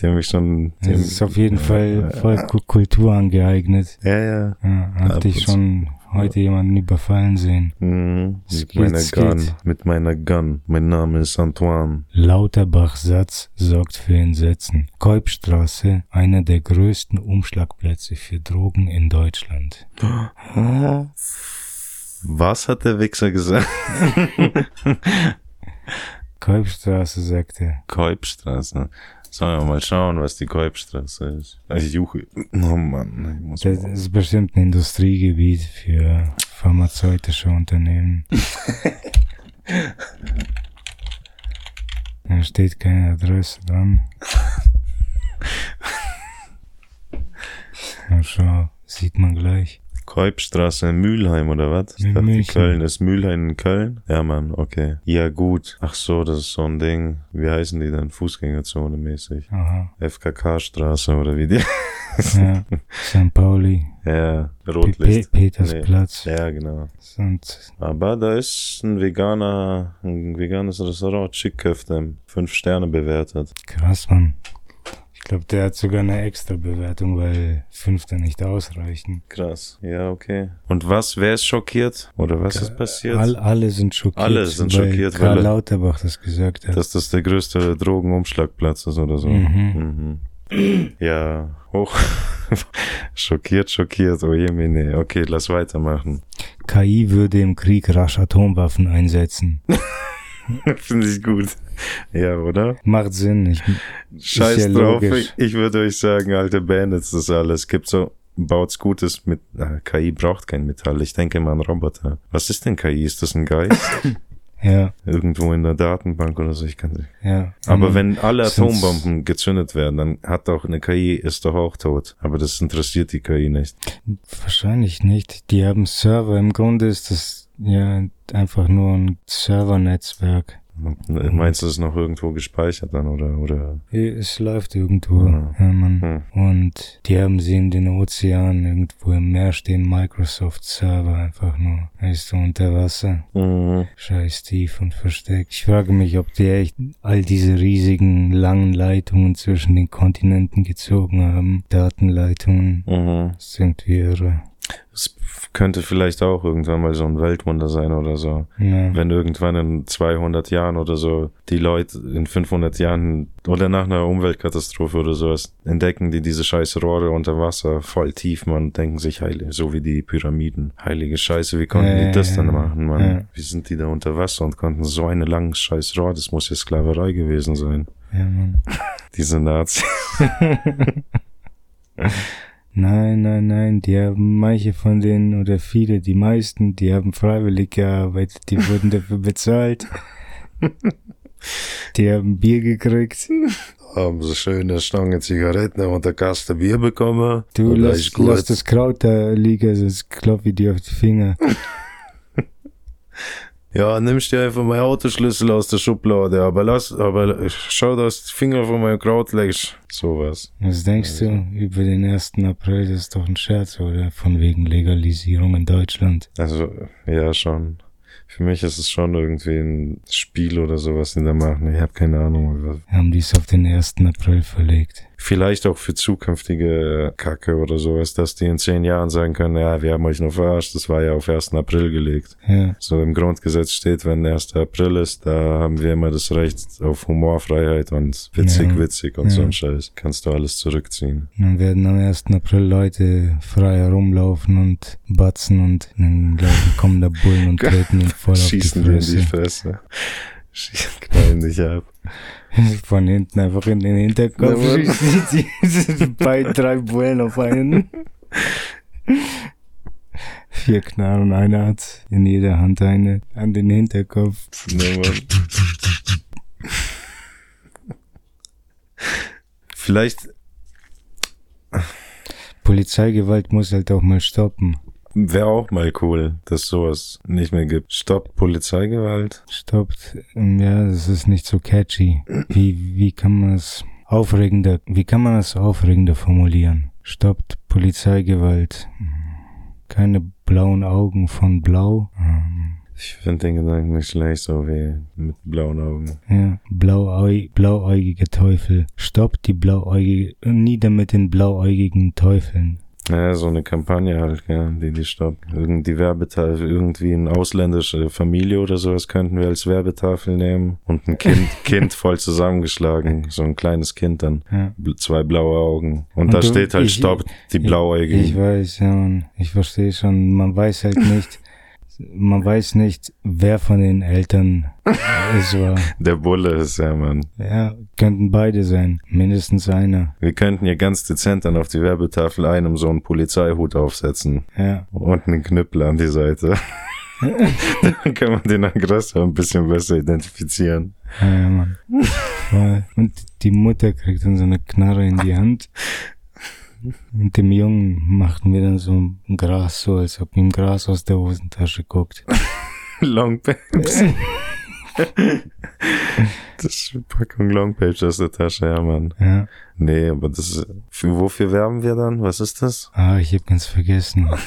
die haben mich schon, Das ist auf jeden Fall Ja, voll Ku- Kultur angeeignet. Ja, ja. Ja, hab Ab dich schon heute jemanden überfallen sehen. Mhm. Mit meiner Gun. Mit meiner Gun. Mein Name ist Antoine. Lauterbach-Satz sorgt für Entsetzen. Kolbstraße, einer der größten Umschlagplätze für Drogen in Deutschland. Was hat der Wichser gesagt? *laughs* Kolbstraße, sagt er. Kolbstraße. Sollen wir mal schauen, was die Kolbstraße ist. Ich juche. Oh Mann, ich muss Das mal. ist bestimmt ein Industriegebiet für pharmazeutische Unternehmen. *laughs* Da steht keine Adresse dran. *laughs* Na schau, sieht man gleich. Kolbstraße in Mülheim oder was? Ich dachte, München. Köln ist Mülheim in Köln? Ja, Mann, okay. Ja, gut. Ach so, das ist so ein Ding. Wie heißen die denn? Fußgängerzone mäßig. Aha, FKK-Straße oder wie die? *laughs* ja. St. Pauli, ja, Rotlicht. Nee. Petersplatz. Ja, genau. Und Aber da ist ein veganer, ein veganes Restaurant, Chick-Köfte, fünf Sterne bewertet. krass, Mann. Ich glaube, der hat sogar eine extra Bewertung, weil fünf da nicht ausreichen. Krass. Ja, okay. Und was, wer ist schockiert? Oder was ist passiert? All, alle sind schockiert. Alle sind weil schockiert, Karl weil er- Lauterbach das gesagt hat. Dass das der größte Drogenumschlagplatz ist oder so. Mhm. Mhm. Ja, hoch. *laughs* schockiert, schockiert. Oh je, nee. Okay, lass weitermachen. KI würde im Krieg rasch Atomwaffen einsetzen. *laughs* *laughs* Finde ich gut. Ja, oder? Macht Sinn. Ich, Scheiß ja drauf. Ich, ich würde euch sagen, alte Bandits, das alles. Gibt so, baut's Gutes mit, ah, KI braucht kein Metall. Ich denke mal an Roboter. Was ist denn KI? Ist das ein Geist? *laughs* ja, Irgendwo in der Datenbank oder so? Ich kann nicht. ja. Aber Mhm. wenn alle Atombomben gezündet werden, dann hat auch eine KI, ist doch auch tot. Aber das interessiert die KI nicht. Wahrscheinlich nicht. Die haben Server. Im Grunde ist das ja einfach nur ein Servernetzwerk. Meinst du, es ist noch irgendwo gespeichert dann oder, oder? Es läuft irgendwo. Ja. Ja, Mann. Hm. Und die haben sie in den Ozeanen, irgendwo im Meer stehen Microsoft-Server einfach nur. Weißt du, unter Wasser. Mhm. Scheiß tief und versteckt. Ich frage mich, ob die echt all diese riesigen, langen Leitungen zwischen den Kontinenten gezogen haben. Datenleitungen. Mhm. Das ist irgendwie irre. Es könnte vielleicht auch irgendwann mal so ein Weltwunder sein oder so. Ja. Wenn irgendwann in 200 Jahren oder so die Leute in 500 Jahren oder nach einer Umweltkatastrophe oder sowas entdecken die diese scheiß Rohre unter Wasser voll tief, man, denken sich heilig, so wie die Pyramiden. Heilige Scheiße, wie konnten Ja, die das ja, dann machen, Mann? Ja. Wie sind die da unter Wasser und konnten so eine lange scheiß Rohr, das muss ja Sklaverei gewesen sein. ja, Mann. *laughs* Diese Nazis. *laughs* Nein, nein, nein, die haben manche von denen oder viele, die meisten, die haben freiwillig gearbeitet, die wurden dafür *laughs* bezahlt. Die haben Bier gekriegt. Haben sie schöne Stange Zigaretten und der Kaste Bier bekommen. Du lass, lass das Kraut da liegen, sonst klopfe ich dir auf die Finger. *laughs* Ja, nimmst dir einfach meinen Autoschlüssel aus der Schublade, aber lass, aber schau, dass die Finger von meinem Kraut legst. Sowas. Was denkst du über den 1. April? Das ist doch ein Scherz, oder? Von wegen Legalisierung in Deutschland. Also, ja, schon. Für mich ist es schon irgendwie ein Spiel oder sowas, die da machen. Ich habe keine Ahnung. Haben die es auf den 1. April verlegt. Vielleicht auch für zukünftige Kacke oder sowas, dass die in zehn Jahren sagen können, ja, wir haben euch nur verarscht, das war ja auf 1. April gelegt. Ja, So im Grundgesetz steht, wenn 1. April ist, da haben wir immer das Recht auf Humorfreiheit und witzig, Ja. witzig und Ja. so ein Scheiß. Kannst du alles zurückziehen. dann werden am 1. April Leute frei herumlaufen und batzen und dann kommen da Bullen und *laughs* treten ihn voll auf die Schießen dir in die Fresse. Fresse. Schießen, knallen dich ab. *laughs* Von hinten einfach in den Hinterkopf *laughs* beiden, drei Bullen auf einen. Vier Knarren, einer hat in jeder Hand eine an den Hinterkopf. Vielleicht Polizeigewalt muss halt auch mal stoppen. Wäre auch mal cool, dass sowas nicht mehr gibt. Stopp Polizeigewalt. Stoppt, ähm, ja, das ist nicht so catchy. Wie, wie kann man es aufregender, wie kann man es aufregender formulieren? Stoppt Polizeigewalt. Keine blauen Augen von Blau. Ähm, Ich finde den Gedanken nicht schlecht, so wie mit blauen Augen. Ja, blauäu blauäugige Teufel. Stoppt die blauäugige, nieder mit den blauäugigen Teufeln. Ja, so eine Kampagne halt, ja, die die stoppt. Irgendwie Werbetafel, irgendwie eine ausländische Familie oder sowas könnten wir als Werbetafel nehmen und ein Kind, *laughs* Kind voll zusammengeschlagen, so ein kleines Kind dann, Ja. Zwei blaue Augen und, Und da du- steht halt ich- Stopp, die Ich blauäugigen. weiß, ja, Mann. Ich verstehe schon. Man weiß halt nicht, man weiß nicht, wer von den Eltern *laughs* es war. Der Bulle ist ja, Mann. Ja, könnten beide sein. Mindestens einer. Wir könnten hier ganz dezent dann auf die Werbetafel einem so einen Polizeihut aufsetzen Ja. und einen Knüppel an die Seite. *laughs* dann kann man den Aggressor ein bisschen besser identifizieren. Ja, ja, Mann. *laughs* Und die Mutter kriegt dann so eine Knarre in die Hand. Und dem Jungen machten wir dann so ein Gras so, als ob ihm Gras aus der Hosentasche guckt. *laughs* Long Papes. *laughs* das ist eine Packung Long Papes aus der Tasche, ja, Mann. Ja. Nee, aber das ist, für, wofür werben wir dann? Was ist das? Ah, ich hab ganz vergessen. *laughs*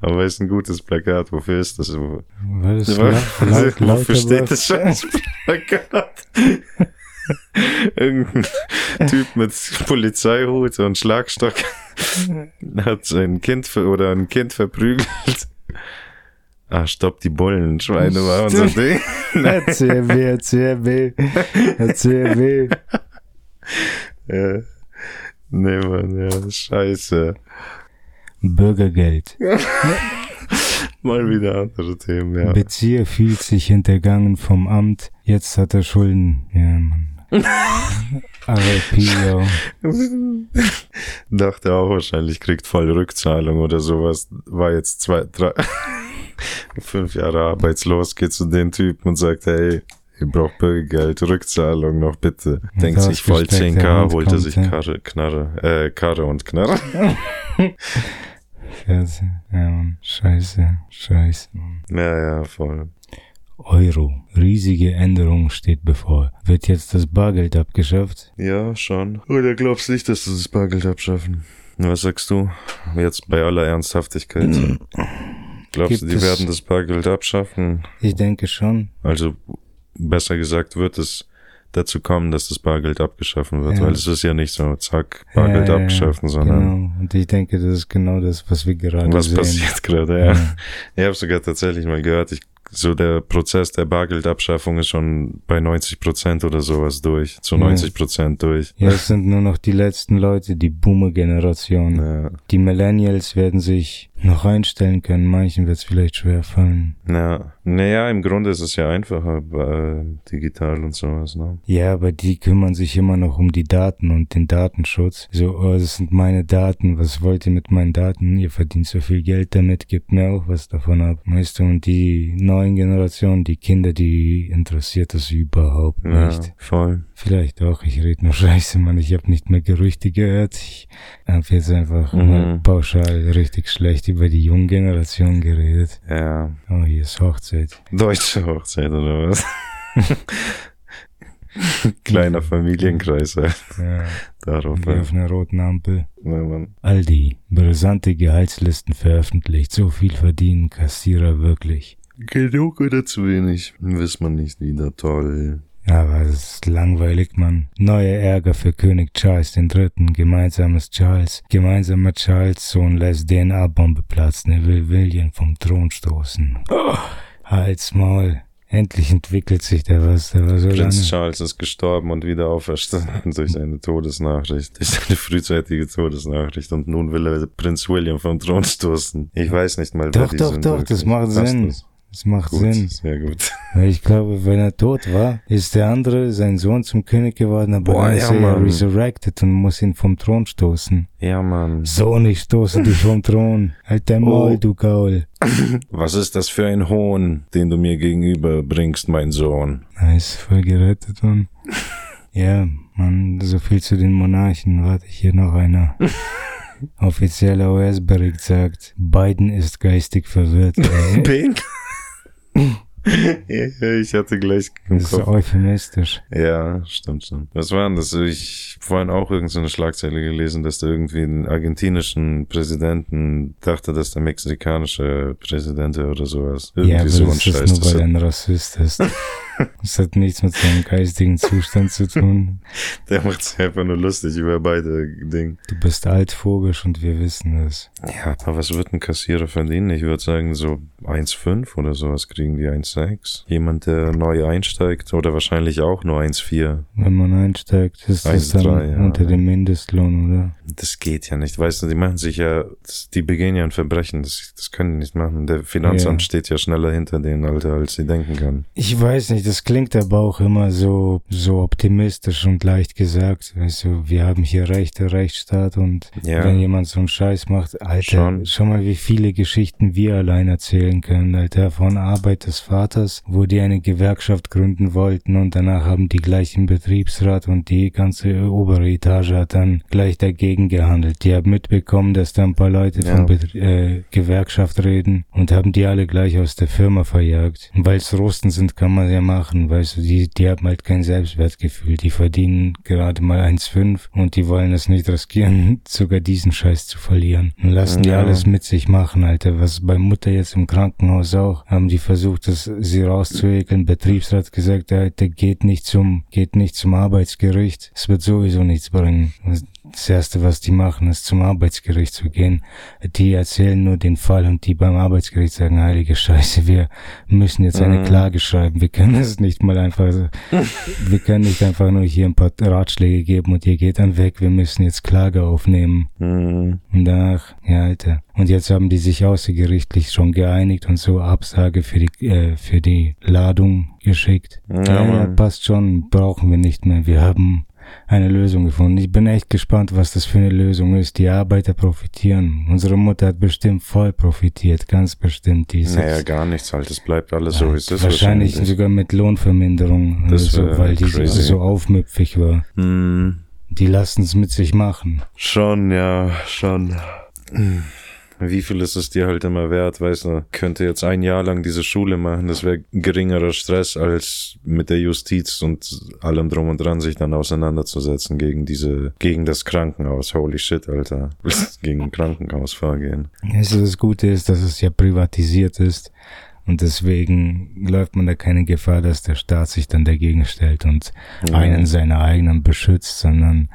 Aber ist ein gutes Plakat. Wofür ist das? War das laut, Wofür steht das scheiß Plakat? *laughs* Irgendein Typ mit Polizeihut und Schlagstock *laughs* hat ein Kind oder ein Kind verprügelt. Ah, stopp, die Bullen, Schweine war unser Ding. CRW, CRW, CRW. Ja. Nee, Mann, ja, scheiße. Bürgergeld. *laughs* Mal wieder andere Themen, ja. Bezieher fühlt sich hintergangen vom Amt. Jetzt hat er Schulden. Ja, Mann. *laughs* Yo. *laughs* Dachte auch wahrscheinlich, kriegt voll Rückzahlung oder sowas. War jetzt zwei, drei, *laughs* fünf Jahre arbeitslos, geht zu den Typen und sagt, hey, ihr braucht Bürgergeld, Rückzahlung noch bitte. Und Denkt sich voll ausgestreckte 10k, Hand holt er sich. Karre, Knarre, äh, Karre und Knarre. Scheiße. Ja, Mann. Scheiße. Scheiße. Mann. Ja, ja, voll. Euro. Riesige Änderung steht bevor. Wird jetzt das Bargeld abgeschafft? Ja, schon. Oder glaubst nicht, dass sie das Bargeld abschaffen? Was sagst du? Jetzt bei aller Ernsthaftigkeit. Glaubst Gibt du, die werden das Bargeld abschaffen? Ich denke schon. Also besser gesagt wird es dazu kommen, dass das Bargeld abgeschaffen wird, Ja. weil es ist ja nicht so, zack, Bargeld Ja, ja, ja. abgeschaffen, sondern Genau. Und ich denke, das ist genau das, was wir gerade was sehen. passiert gerade, ja. Ich habe sogar tatsächlich mal gehört, ich, so der Prozess der Bargeldabschaffung ist schon bei 90 Prozent oder sowas durch, zu Ja. 90 Prozent durch. Ja, es sind nur noch die letzten Leute, die Boomer-Generation. Ja, Die Millennials werden sich noch einstellen können. Manchen wird es vielleicht schwer fallen. ja. Naja, im Grunde ist es ja einfacher, äh, digital und sowas, ne? Ja, aber die kümmern sich immer noch um die Daten und den Datenschutz. So, oh, das sind meine Daten. Was wollt ihr mit meinen Daten? Ihr verdient so viel Geld damit, gebt mir auch was davon ab. Weißt du, und die neuen Generationen, die Kinder, die interessiert das überhaupt Ja, nicht. voll. Vielleicht auch, ich rede nur *laughs* Scheiße, Mann. Ich habe nicht mehr Gerüchte gehört. Ich habe jetzt einfach Mhm. mal pauschal richtig schlecht über die junge Generation geredet. Ja. Oh, hier ist Hochzeit. Deutsche Hochzeit oder was? *laughs* Kleiner Familienkreis halt. Ja, Darauf. wie Ja, auf einer roten Ampel. Mann. Aldi, brisante Gehaltslisten veröffentlicht. So viel verdienen Kassierer wirklich. Genug oder zu wenig? Wiss man nicht wieder. Toll. Aber es ist langweilig, Mann. Neuer Ärger für König Charles III. Gemeinsames Charles. Gemeinsamer Charles Sohn lässt DNA-Bombe platzen. Er will William vom Thron stoßen. Oh, Halt's Maul. Endlich entwickelt sich der was. Der war so lange. Prinz Charles ist gestorben und wieder auferstanden durch seine Todesnachricht, durch seine frühzeitige Todesnachricht und nun will er Prinz William vom Thron stoßen. Ich weiß nicht mal, wer Doch, die doch, sind. doch, wirklich. das macht Sinn. das? Das macht Gut, Sinn. sehr gut. *laughs* Weil ich glaube, wenn er tot war, ist der andere, sein Sohn, zum König geworden, aber Boah, dann ja, ist er Mann. resurrected und muss ihn vom Thron stoßen. Ja, Mann. Sohn, ich stoße dich vom Thron. Halt dein Maul, Oh. du Gaul. *laughs* Was ist das für ein Hohn, den du mir gegenüber bringst, mein Sohn? Nice, voll gerettet, Mann. *laughs* Ja, Mann, so viel zu den Monarchen. Warte, hier noch einer. Offizieller US-Bericht sagt, Biden ist geistig verwirrt. Ja, *laughs* ich hatte gleich im das ist Kopf. euphemistisch. Ja, stimmt schon. Was war denn das? Ich hab vorhin auch irgendeine Schlagzeile gelesen, dass da irgendwie einen argentinischen Präsidenten dachte, dass der mexikanische Präsident oder sowas. Irgendwie Ja, aber so ein das ist Scheiß. nur, Das weil er ein Rassist ist. *laughs* *laughs* Das hat nichts mit seinem geistigen Zustand zu tun. *laughs* der macht sich einfach nur lustig über beide Dinge. Du bist altphobisch und wir wissen das. Ja, aber was wird ein Kassierer verdienen? Ich würde sagen, so 1,5 oder sowas kriegen die 1,6. Jemand, der neu einsteigt oder wahrscheinlich auch nur 1,4. Wenn man einsteigt, ist das 1,3, dann ja. unter dem Mindestlohn, oder? Das geht ja nicht. Weißt du, die machen sich ja, die begehen ja ein Verbrechen. Das, das können die nicht machen. Der Finanzamt Ja. steht ja schneller hinter denen, Alter, als sie denken können. Ich weiß nicht, das klingt aber auch immer so, so optimistisch und leicht gesagt. Weißt du, wir haben hier Rechte, Rechtsstaat und Ja. wenn jemand so einen Scheiß macht, Alter, Schon. schau mal, wie viele Geschichten wir allein erzählen können, Alter, von Arbeit des Vaters, wo die eine Gewerkschaft gründen wollten und danach haben die gleich im Betriebsrat und die ganze obere Etage hat dann gleich dagegen gehandelt. Die haben mitbekommen, dass da ein paar Leute Ja. von Bet äh, Gewerkschaft reden und haben die alle gleich aus der Firma verjagt. Weil es Russen sind, kann man ja machen, weißt du, die, die haben halt kein Selbstwertgefühl. Die verdienen gerade mal 1,5 und die wollen es nicht riskieren, *laughs* sogar diesen Scheiß zu verlieren. Und lassen die Ja. alles mit sich machen, Alter. Was bei Mutter jetzt im Krankenhaus auch, haben die versucht, das, sie rauszuekeln. Betriebsrat gesagt, Alter, geht nicht zum, geht nicht zum Arbeitsgericht. Es wird sowieso nichts bringen. Das erste, was die machen, ist zum Arbeitsgericht zu gehen. Die erzählen nur den Fall und die beim Arbeitsgericht sagen, heilige Scheiße, wir müssen jetzt eine Mhm. Klage schreiben. Wir können es nicht mal einfach, so- *laughs* wir können nicht einfach nur hier ein paar Ratschläge geben und ihr geht dann weg. Wir müssen jetzt Klage aufnehmen. Hm. Und danach, ja, Alter. Und jetzt haben die sich außergerichtlich schon geeinigt und so Absage für die, äh, für die Ladung geschickt. Ja, Ja, passt schon, brauchen wir nicht mehr. Wir haben eine Lösung gefunden. Ich bin echt gespannt, was das für eine Lösung ist. Die Arbeiter profitieren. Unsere Mutter hat bestimmt voll profitiert, ganz bestimmt. Die Naja, gar nichts halt. Es bleibt alles so, wie es ist. wahrscheinlich sogar mit Lohnverminderung, Das wär weil die crazy. so aufmüpfig war. Hm. Die lassen es mit sich machen. Schon, ja, schon. Wie viel ist es dir halt immer wert, weißt du? Könnte jetzt ein Jahr lang diese Schule machen, das wäre geringerer Stress als mit der Justiz und allem drum und dran sich dann auseinanderzusetzen gegen diese, gegen das Krankenhaus. Holy shit, Alter. *laughs* gegen ein Krankenhaus vorgehen. Also das Gute ist, dass es ja privatisiert ist Und deswegen läuft man da keine Gefahr, dass der Staat sich dann dagegen stellt und Ja. einen seiner eigenen beschützt, sondern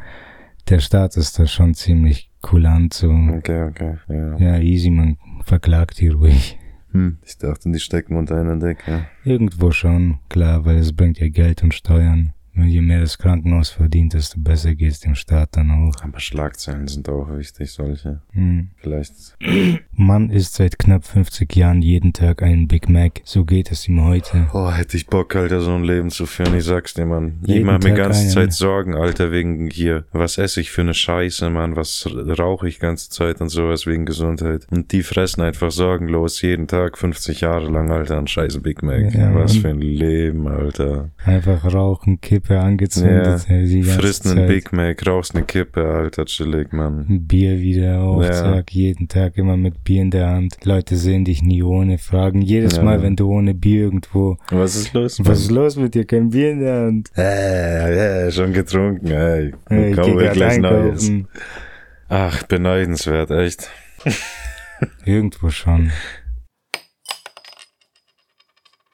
der Staat ist da schon ziemlich kulant so. Okay, okay, ja. Ja, easy, man verklagt die ruhig. Hm. Ich dachte, die stecken unter einer Decke. Irgendwo schon, klar, weil es bringt ja Geld und Steuern. Und je mehr das Krankenhaus verdient, desto besser geht's dem Staat dann auch. Aber Schlagzeilen sind auch wichtig, solche. Hm. Vielleicht. *clears throat* Mann isst seit knapp 50 Jahren jeden Tag einen Big Mac. So geht es ihm heute. Oh, hätte ich Bock, Alter, so ein Leben zu führen. Ich sag's dir, Mann. Ich Jeden mach mir ganze einen. Zeit Sorgen, Alter, wegen hier. Was esse ich für eine Scheiße, Mann? Was rauche ich ganze Zeit und sowas wegen Gesundheit? Und die fressen einfach sorgenlos jeden Tag 50 Jahre lang, Alter, an scheiße Big Mac. Ja, Was für ein Leben, Alter. Einfach rauchen, Kippe angezündet. Ja, äh, Frisst einen. Big Mac, rauchst eine Kippe, Alter, chillig, Mann. Bier wieder auf, Ja. zack, jeden Tag immer mit Bier in der Hand. Leute sehen dich nie ohne, fragen jedes Ja. Mal, wenn du ohne Bier irgendwo, Was ist los, Mann? was ist los mit dir, kein Bier in der Hand? Äh, ja, schon getrunken, ey. Äh, ich gleich Neues. Ach, beneidenswert, echt. Irgendwo schon.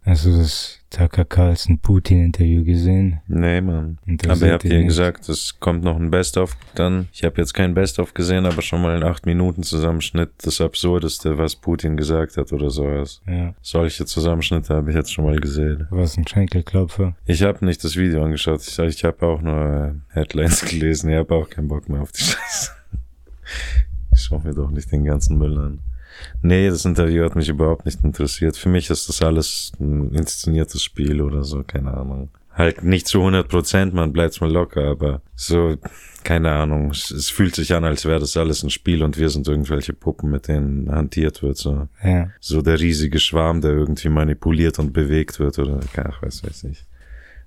Du das Tucker Carlson Putin Interview gesehen? Nee, Mann. Aber ihr habt ja gesagt, es kommt noch ein Best-of dann. Ich habe jetzt kein Best-of gesehen, aber schon mal einen 8 Minuten Zusammenschnitt das Absurdeste, was Putin gesagt hat oder sowas. Ja, Solche Zusammenschnitte habe ich jetzt schon mal gesehen. was ein Schenkelklopfer. Ich habe nicht das Video angeschaut. Ich, ich habe auch nur äh, Headlines *laughs* gelesen. Ich habe auch keinen Bock mehr auf die Scheiße. Ich schau mir doch nicht den ganzen Müll an. Nee, das Interview hat mich überhaupt nicht interessiert. Für mich ist das alles ein inszeniertes Spiel oder so, keine Ahnung. Halt nicht zu 100 Prozent, man bleibt mal locker, aber so, keine Ahnung. Es, es fühlt sich an, als wäre das alles ein Spiel und wir sind irgendwelche Puppen, mit denen hantiert wird, so. Ja, So der riesige Schwarm, der irgendwie manipuliert und bewegt wird oder, ach, was weiß ich.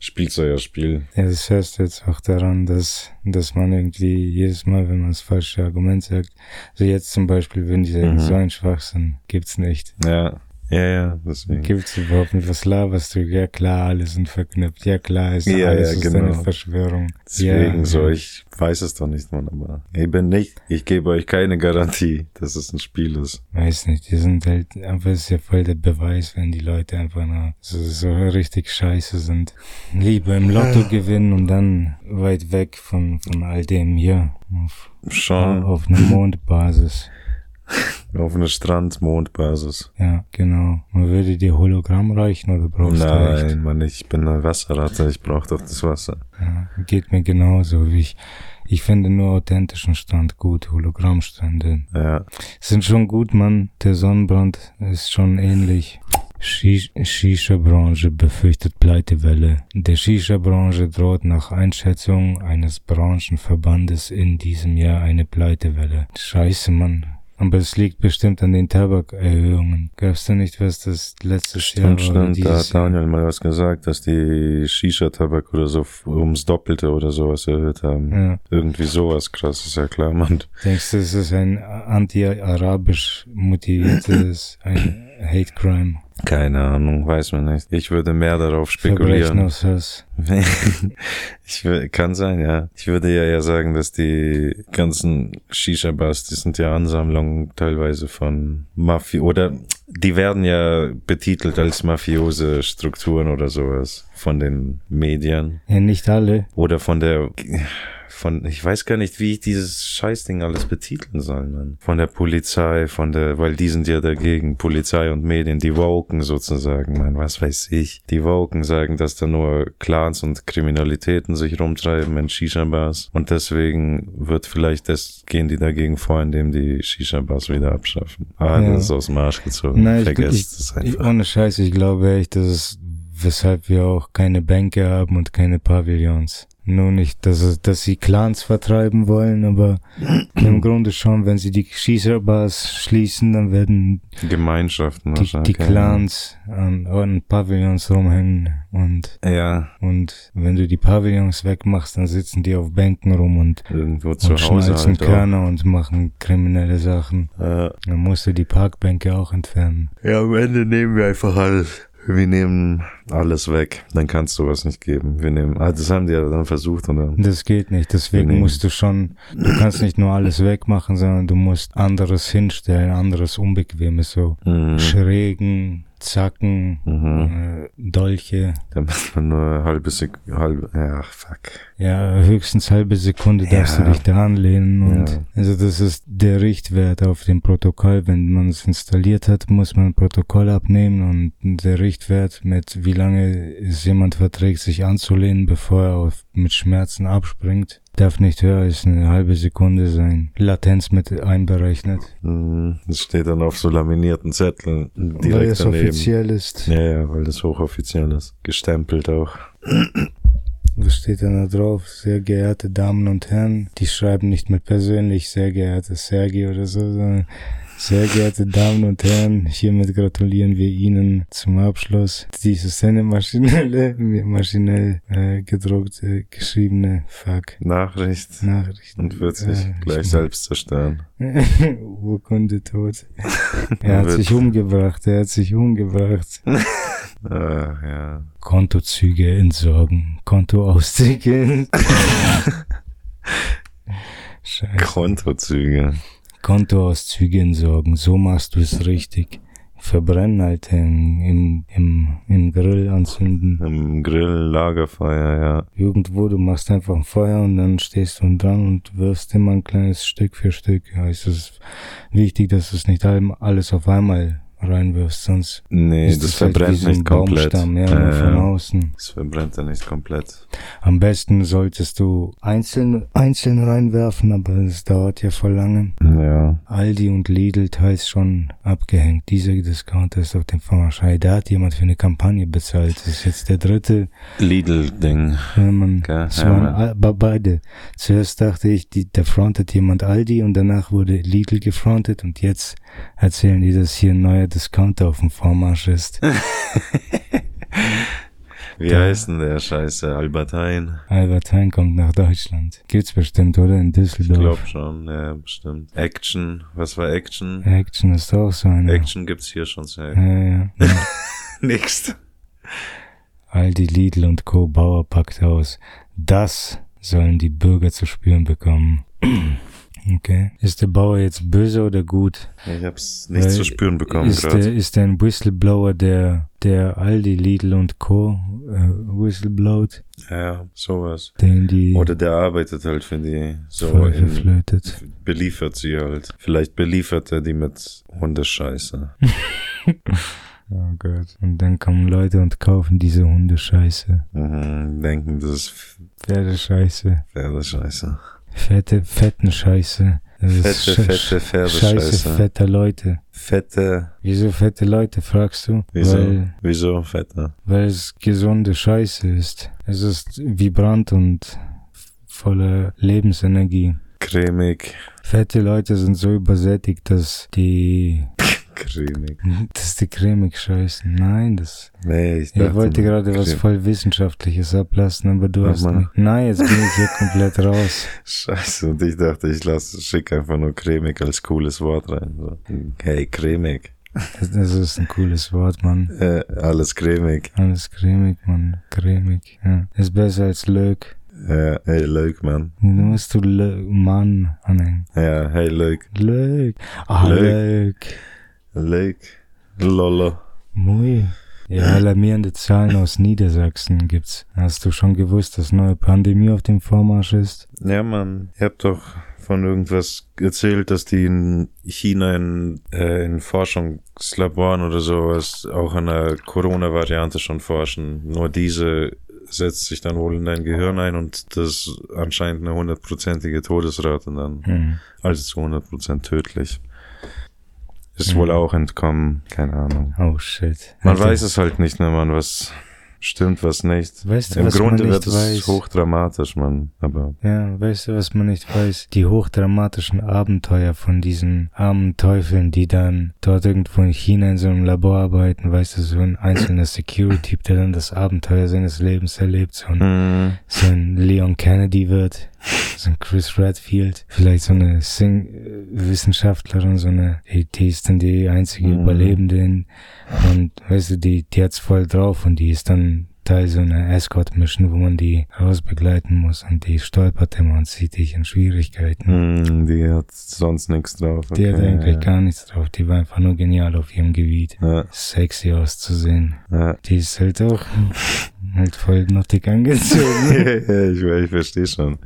Spielzeugspiel. ja, das hörst du jetzt auch daran, dass, dass man irgendwie jedes Mal, wenn man das falsche Argument sagt, so jetzt zum Beispiel, wenn die sagen, Mhm. so ein Schwachsinn, gibt's nicht. Ja, ja, ja, deswegen. Gibt's überhaupt nicht. Was laberst du? Ja klar, alle sind verknüpft. Ja klar, ist Ja, alles ja, ist genau. eine Verschwörung. Deswegen ja, so, ich weiß es doch nicht, Mann, aber eben nicht. Ich gebe euch keine Garantie, dass es ein Spiel ist. Weiß nicht, die sind halt, es ist ja voll der Beweis, wenn die Leute einfach nur so, so richtig scheiße sind. Lieber im Lotto gewinnen und dann weit weg von, von all dem hier. Auf, Schon auf einer Mondbasis. *laughs* auf einer Strand-Mondbasis. Ja, genau. Man würde dir Hologramm reichen oder brauchst du echt? Nein, Mann, ich bin eine Wasserratte, ich brauche doch das Wasser. Ja, geht mir genauso. Wie ich, ich finde nur authentischen Strand gut, Hologrammstrände. Ja, Sind schon gut, Mann. Der Sonnenbrand ist schon ähnlich. Shi- Shisha-Branche befürchtet Pleitewelle. Der Shisha-Branche droht nach Einschätzung eines Branchenverbandes in diesem Jahr eine Pleitewelle. Scheiße, Mann. Aber es liegt bestimmt an den Tabakerhöhungen. Gab's da nicht was das letztes Jahr stimmt, oder stimmt. Da hat Daniel mal was gesagt, dass die Shisha-Tabak oder so ums Doppelte oder sowas erhöht haben. Ja. Irgendwie sowas krass, ist ja klar, Mann. Denkst du, es ist ein anti-arabisch motiviertes ein *clears throat* Hate Crime? Keine Ahnung, weiß man nicht. Ich würde mehr darauf spekulieren. *laughs* ich kann sein, ja. Ich würde ja eher sagen, dass die ganzen Shisha-Bars, die sind ja Ansammlungen teilweise von Mafia oder die werden ja betitelt als mafiose Strukturen oder sowas von den Medien Ja, nicht alle. oder von der von ich weiß gar nicht, wie ich dieses Scheißding alles betiteln soll, man. Von der Polizei, von der, weil die sind ja dagegen, Polizei und Medien, die Woken sozusagen, man, was weiß ich. Die Woken sagen, dass da nur Clans und Kriminalitäten sich rumtreiben in Shisha-Bars und deswegen wird vielleicht das, gehen die dagegen vor, indem die Shisha-Bars wieder abschaffen. Ah, Ja. das ist aus dem Arsch gezogen. Nein, ich, Vergesst ich, es ich, einfach. ohne Scheiß, ich glaube echt, das ist, weshalb wir auch keine Bänke haben und keine Pavillons. Nur nicht, dass, es, dass sie Clans vertreiben wollen, aber im *clears throat* Grunde schon, wenn sie die Shisha-Bars schließen, dann werden Gemeinschaften die, wahrscheinlich. die Clans an, an Pavillons rumhängen und, Ja, und wenn du die Pavillons wegmachst, dann sitzen die auf Bänken rum und, irgendwo zu und Hause schnalzen halt auch. Körner und machen kriminelle Sachen. Äh, Dann musst du die Parkbänke auch entfernen. Ja, am Ende nehmen wir einfach alles. Wir nehmen alles weg. Dann kann es sowas nicht geben. Wir nehmen, ah, das haben die ja dann versucht und dann. Das geht nicht. Deswegen musst du schon, du kannst nicht nur alles wegmachen, sondern du musst anderes hinstellen, anderes Unbequemes, so Mhm. schrägen, Zacken, Mhm. äh, Dolche. Da muss man nur halbe Sek halbe, ja, fuck. Ja, höchstens halbe Sekunde darfst Ja. du dich da anlehnen und Ja. also das ist der Richtwert auf dem Protokoll. Wenn man es installiert hat, muss man ein Protokoll abnehmen und der Richtwert mit wie lange es jemand verträgt, sich anzulehnen, bevor er auf, mit Schmerzen abspringt, darf nicht höher als eine halbe Sekunde sein. Latenz mit einberechnet. Mhm. Das steht dann auf so laminierten Zetteln weil direkt es daneben. offiziell ist. Ja, ja, weil das hochoffiziell ist. Gestempelt auch. *clears throat* Was steht denn da drauf? Sehr geehrte Damen und Herren, die schreiben nicht mit persönlich, sehr geehrte Sergi oder so, sondern sehr geehrte Damen und Herren, hiermit gratulieren wir Ihnen zum Abschluss dieses eine maschinelle, maschinell äh, gedruckte, geschriebene Fuck. Nachricht. Nachrichten. Und wird sich Äh, gleich ich- selbst zerstören. *laughs* Urkunde tot. *laughs* Er hat sich umgebracht, er hat sich umgebracht. *laughs* Ah, ja. Kontozüge entsorgen, Kontoauszüge. Scheiße. Kontozüge. Kontoauszüge entsorgen, so machst du es richtig. Verbrennen, Alter, im, im, im, Grill anzünden. Im Grill, Lagerfeuer, ja. Irgendwo, du machst einfach ein Feuer und dann stehst du dran und wirfst immer ein kleines Stück für Stück. Ja, es ist wichtig, dass du es nicht alles auf einmal reinwirfst, sonst Nee, ist das es halt verbrennt ein nicht komplett. Baumstamm, ja, nur von ja. außen. Das verbrennt ja nicht komplett. Am besten solltest du einzeln, einzeln reinwerfen, aber es dauert ja voll lange. Ja. Aldi und Lidl teils schon abgehängt. Dieser Discounter ist auf dem. Hey, da hat jemand für eine Kampagne bezahlt. Das ist jetzt der dritte. Lidl-Ding. Ja, man, Okay, es ja, waren be- beide. Zuerst dachte ich, die, da frontet jemand Aldi und danach wurde Lidl gefrontet und jetzt erzählen die, dass hier ein neuer Discounter auf dem Vormarsch ist. *laughs* Wie heißt denn der Scheiße? Albert Hein? Albert Heijn kommt nach Deutschland. Gibt's bestimmt, oder? In Ich Düsseldorf. glaub schon, ja, bestimmt. Action. Was war Action? Action ist auch so eine. Action gibt's hier schon sehr. Ja, ja. ja. *laughs* Nix. Aldi, Lidl und Co. Bauer packt aus. Das sollen die Bürger zu spüren bekommen. *clears throat* Okay. Ist der Bauer jetzt böse oder gut? Ich hab's nicht Weil zu spüren bekommen ist, der, gerade. ist der ein Whistleblower, der, der Aldi, Lidl und Co. Äh, whistleblowt, Ja, sowas. den die Oder der arbeitet halt für die so in, beliefert sie halt. Vielleicht beliefert er die mit Hundescheiße. *laughs* Oh Gott. Und dann kommen Leute und kaufen diese Hundescheiße. Mhm, denken, das ist Pferdescheiße. Pferdescheiße. Fette, fetten Scheiße. Das Fette, fette Sch- Pferdescheiße. Scheiße fetter Leute. Fette, Wieso fette Leute, fragst du? wieso? Weil, wieso fette? weil es gesunde Scheiße ist. Es ist vibrant und voller Lebensenergie. Cremig. Fette Leute sind so übersättigt, dass die, *laughs* Cremig. dass die cremig scheißen. Nein, das, Nee, ich ich dachte, wollte gerade was voll Wissenschaftliches ablassen, aber du Mach hast nicht. Nein, jetzt bin ich hier *laughs* komplett raus. Scheiße, und ich dachte, ich lasse, schick einfach nur cremig als cooles Wort rein. So. Hey, cremig. Das, das ist ein cooles Wort, Mann. Äh, alles cremig. Alles cremig, Mann. Cremig, ja. Ist besser als Lök. Ja, hey, leuk, man. Du musst du Lö Mann anhängen. Ja, hey, leuk. Lök. Ah, Lök. Lök. Leuk. Lolo. Mui. Ja, alarmierende Zahlen aus Niedersachsen gibt's. Hast du schon gewusst, dass neue Pandemie auf dem Vormarsch ist? Ja, Mann. Ihr habt doch von irgendwas erzählt, dass die in China in, äh, in Forschungslaboren oder sowas auch an der Corona-Variante schon forschen. Nur diese setzt sich dann wohl in dein Gehirn ein und das ist anscheinend eine hundertprozentige Todesrate dann. Hm. Also zu 100% tödlich. Ist Mhm. wohl auch entkommen. Keine Ahnung. Oh shit. Man Alter, weiß es halt nicht, ne, man, was stimmt, was nicht. Weißt du, Im was Grunde man wird nicht es weiß? hochdramatisch, man. Aber Ja, weißt du, was man nicht weiß? Die hochdramatischen Abenteuer von diesen armen Teufeln, die dann dort irgendwo in China in so einem Labor arbeiten, weißt du, so ein einzelner Security-Typ, der dann das Abenteuer seines Lebens erlebt, so ein, Mhm. so ein Leon Kennedy wird, so ein Chris Redfield, vielleicht so eine Sing äh, Wissenschaftlerin, so eine, die, die ist dann die einzige Mhm. Überlebende und weißt du, die, die hat's voll drauf und die ist dann Teil so eine Escort-Mission, wo man die rausbegleiten muss und die stolpert immer und zieht dich in Schwierigkeiten. Hm, die hat sonst nichts drauf. Die hat okay, eigentlich ja. gar nichts drauf. Die war einfach nur genial auf ihrem Gebiet. Ja, Sexy auszusehen. ja. Die ist halt auch halt voll nottig angezogen. *laughs* ich, ich verstehe schon.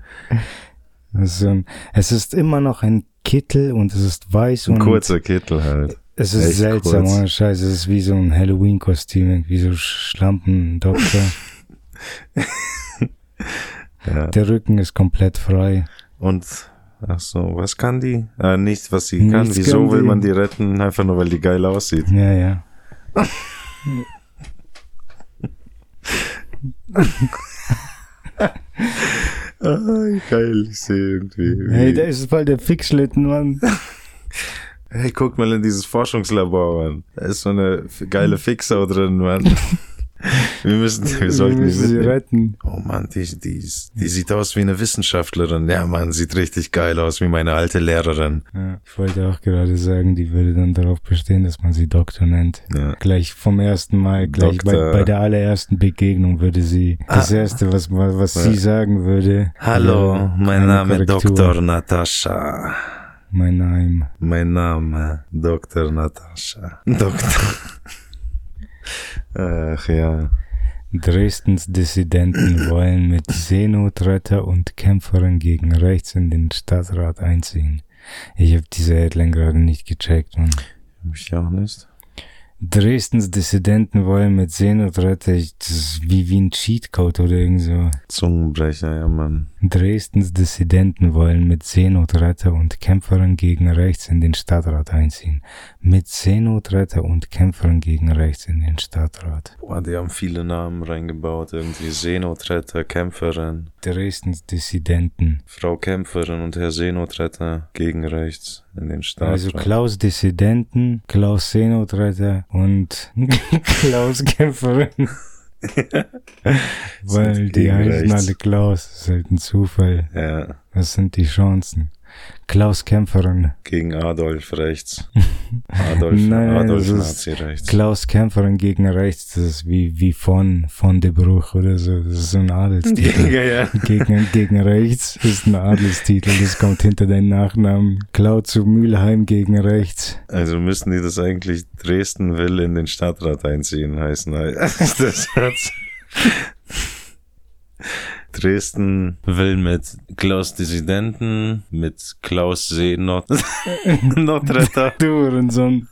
Das ist so ein, es ist immer noch ein Kittel und es ist weiß Ein und kurzer Kittel halt. es ist echt seltsam. kurz. Ohne Scheiß, es ist wie so ein Halloween-Kostüm, wie so Schlampen-Doktor. *laughs* Ja. Der Rücken ist komplett frei. Und, ach so, was kann die? Ah, nichts, was sie kann. Nichts Wieso kann will man die retten? Einfach nur, weil die geil aussieht. Ja, ja. *laughs* Ah, geil, ich sehe irgendwie. Hey, da ist voll der Fixschlitten, Mann. Hey, guck mal in dieses Forschungslabor, Mann. Da ist so eine geile Fixau drin, Mann. *laughs* Wir müssen, wir sollten Wir müssen sie retten. Oh Mann, die, die, die sieht aus wie eine Wissenschaftlerin. Ja, Mann, sieht richtig geil aus, wie meine alte Lehrerin. Ja, ich wollte auch gerade sagen, die würde dann darauf bestehen, dass man sie Doktor nennt. Ja. Gleich vom ersten Mal, gleich bei, Doktor. bei der allerersten Begegnung würde sie, das Ah. erste, was, was Ja. sie sagen würde. Hallo, mein Name Korrektur. Dr. Natascha. Mein Name. Mein Name Dr. Natascha. *laughs* Doktor. Ach ja. Dresdens Dissidenten wollen mit Seenotretter und Kämpferin gegen rechts in den Stadtrat einziehen. Ich habe diese Headline gerade nicht gecheckt. Man. Mich auch nicht. Dresdens Dissidenten wollen mit Seenotretter, das ist wie, wie ein Cheatcode oder irgend so. Zungenbrecher, ja, Mann. Dresdens Dissidenten wollen mit Seenotretter und Kämpferin gegen rechts in den Stadtrat einziehen. Mit Seenotretter und Kämpferin gegen rechts in den Stadtrat. Boah, die haben viele Namen reingebaut. Irgendwie Seenotretter, Kämpferin, Dresdens Dissidenten. Frau Kämpferin und Herr Seenotretter gegen rechts in den Staaten. Also Klaus Dissidenten, Klaus Seenotretter und *laughs* Klaus Kämpferin. *laughs* Weil die heißen alle Klaus. Das ist halt ein Zufall. Ja, Was sind die Chancen? Klaus Kämpferin. gegen Adolf rechts. *laughs* Adolf, Nein, Adolf das ist Nazi rechts. Klaus Kämpferin gegen rechts. Das ist wie, wie von, von de Bruch oder so. Das ist so ein Adelstitel. *laughs* ja, ja. Gegen, gegen rechts ist ein Adelstitel. Das kommt hinter deinen Nachnamen. Klau zu Mülheim gegen rechts. Also müssten die das eigentlich Dresden will in den Stadtrat einziehen heißen. *laughs* Das hat's. Dresden will mit Klaus Dissidenten, mit Klaus Seenot *laughs* Notretter Du Hurensohn.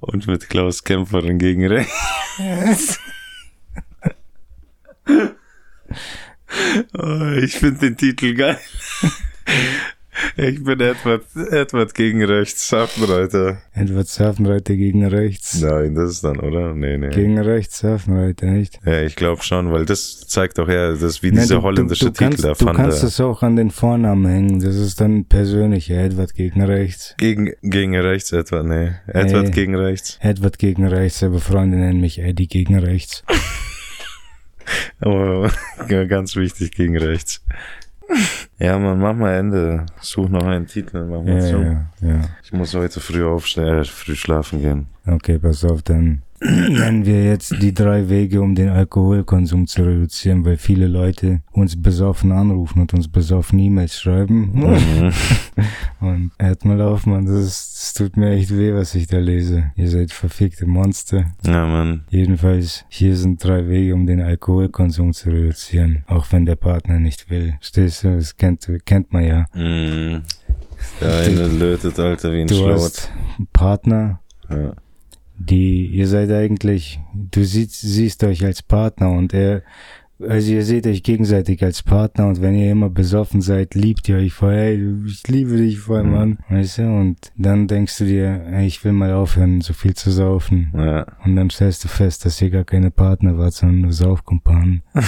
und mit Klaus Kämpferin gegen rechts. *laughs* oh, ich finde den Titel geil. Ich bin Edward, Edward gegen rechts, Hafenreiter. Edward Hafenreiter gegen rechts. Nein, das ist dann, oder? Nee, nee. Gegen rechts Hafenreiter, nicht? ja, ich glaube schon, weil das zeigt doch eher, das wie Nein, dieser du- holländische du, du Titel kannst, da Du fand. kannst er. es auch an den Vornamen hängen. Das ist dann persönlich. Edward gegen rechts. Gegen, gegen rechts Edward, nee. Edward Nee. gegen rechts. Edward gegen rechts, aber Freunde nennen mich Eddie gegen rechts. Aber *laughs* ja, *laughs* ganz wichtig, gegen rechts. *laughs* Ja, man, mach mal Ende. Such noch einen Titel, mach mal Ja, zu. ja, ja. Ich muss heute früh aufstehen, äh, früh schlafen gehen. Okay, pass auf, dann nennen wir jetzt die drei Wege, um den Alkoholkonsum zu reduzieren, weil viele Leute uns besoffen anrufen und uns besoffen E-Mails schreiben. Mhm. *laughs* Und hört mal auf, Mann, das, ist, das tut mir echt weh, was ich da lese. Ihr seid verfickte Monster. Ja, Mann. Jedenfalls, hier sind drei Wege, um den Alkoholkonsum zu reduzieren, auch wenn der Partner nicht will. Stehst du, das kennt, kennt man ja. Mhm. Der eine lötet, Alter, wie ein Du Schlaut. hast einen Partner, Ja. Die, ihr seid eigentlich, du siehst, siehst euch als Partner und er, also ihr seht euch gegenseitig als Partner und wenn ihr immer besoffen seid, liebt ihr euch voll, hey, ich liebe dich voll, Mhm. Mann, weißt du, und dann denkst du dir, ey, ich will mal aufhören, so viel zu saufen. Ja. Und dann stellst du fest, dass ihr gar keine Partner wart, sondern nur Saufkumpanen. *laughs*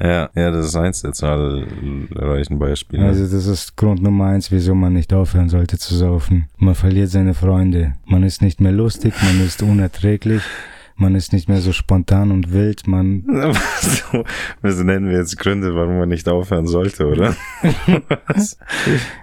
Ja, ja, das ist eins der zahlreichen Beispiele. Also das ist Grund Nummer eins, wieso man nicht aufhören sollte zu saufen. Man verliert seine Freunde. Man ist nicht mehr lustig, man ist unerträglich. Man ist nicht mehr so spontan und wild, man. *laughs* so, das nennen wir jetzt Gründe, warum man nicht aufhören sollte, oder? Was?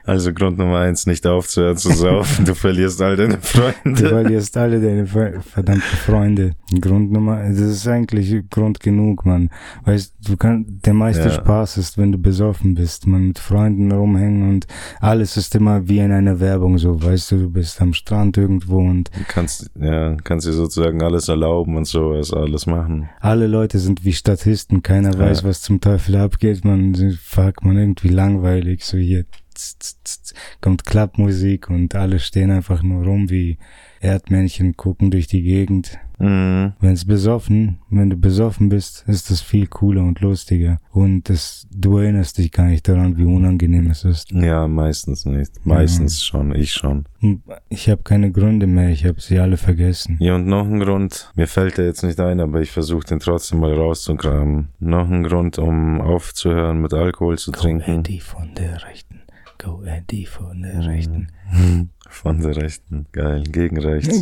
also Grund Nummer eins, nicht aufzuhören zu saufen. Du verlierst all deine Du Freunde. verlierst alle deine ver- verdammten Freunde. Grund Nummer, das ist eigentlich Grund genug, man. Weißt, du kannst, der meiste Ja. Spaß ist, wenn du besoffen bist, man mit Freunden rumhängen und alles ist immer wie in einer Werbung so, weißt du, du bist am Strand irgendwo und Du kannst, ja, kannst dir sozusagen alles erlauben und sowas, alles machen. alle Leute sind wie Statisten, keiner Ja. weiß, was zum Teufel abgeht, man, fuck, man irgendwie langweilig, so hier tz, tz, tz, kommt Klappmusik und alle stehen einfach nur rum wie Erdmännchen, gucken durch die Gegend. Mhm. Wenn's besoffen, wenn du besoffen bist, ist das viel cooler und lustiger. Und das, du erinnerst dich gar nicht daran, wie unangenehm es ist. Ja, meistens nicht. Meistens schon, ich schon. Und Ich habe keine Gründe mehr, ich habe sie alle vergessen. Ja, und noch ein Grund, mir fällt der jetzt nicht ein, aber ich versuche den trotzdem mal rauszukramen. Noch ein Grund, um aufzuhören, mit Alkohol zu trinken. Eddie von der Rechten. Go Eddie von der Rechten. *laughs* Von der Rechten. Geil. Gegen rechts.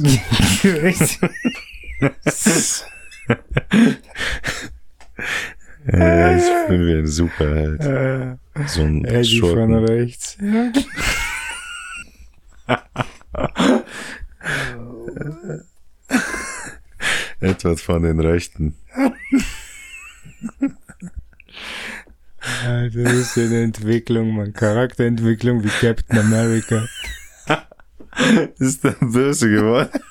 *laughs* *laughs* *laughs* Ja, ich bin wie ein Superheld. So ein von Schurken. rechts. *laughs* Etwas von den Rechten. Alter, das ist eine Entwicklung, man. Charakterentwicklung wie Captain America. *laughs* Ist der böse geworden?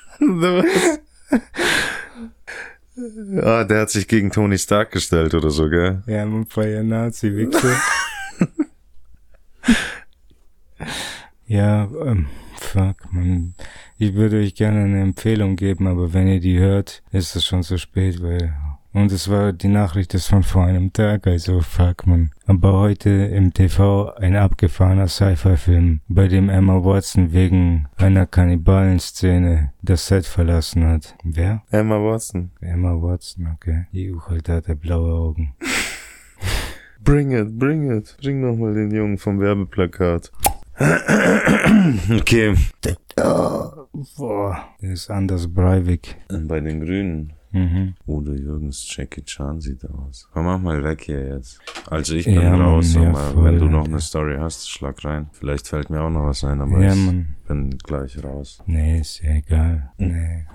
Ah, der hat sich gegen Tony Stark gestellt oder so, gell? Ja, man feier Nazi-Wichser. *laughs* ja, ähm, fuck, man. Ich würde euch gerne eine Empfehlung geben, aber wenn ihr die hört, ist es schon zu spät, weil. Und es war, die Nachricht ist von vor einem Tag, also fuck, man. Aber heute im TV ein abgefahrener Sci-Fi-Film, bei dem Emma Watson wegen einer Kannibalen-Szene das Set verlassen hat. Wer? Emma Watson. Emma Watson, okay. Die Uchelte hat blaue Augen. Bring it, bring it. Bring nochmal den Jungen vom Werbeplakat. Okay. Boah. Der ist Anders Breivik. Bei den Grünen. Mhm. Udo Jürgens Jackie Chan sieht aus. Komm, mach mal weg hier jetzt. Also ich bin Ja, Mann, raus, ja, aber voll, wenn du noch eine Story hast, schlag rein. Vielleicht fällt mir auch noch was ein, aber Ja, ich Mann. bin gleich raus. Nee, ist ja egal. Nee.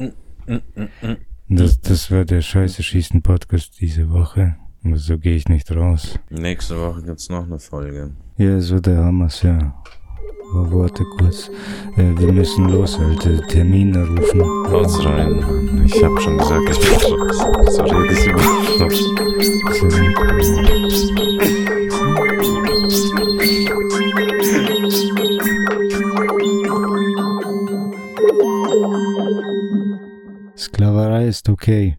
Das, das war der Scheiße schießen Podcast diese Woche. Aber so gehe ich nicht raus. Nächste Woche gibt's noch eine Folge. Ja, so der Hamas, ja. Warte kurz. Äh, wir müssen los, Alter. Termine rufen. Haut's rein. Mann. Ich hab schon gesagt, ich bin raus. So rede ich über Sklaverei ist okay.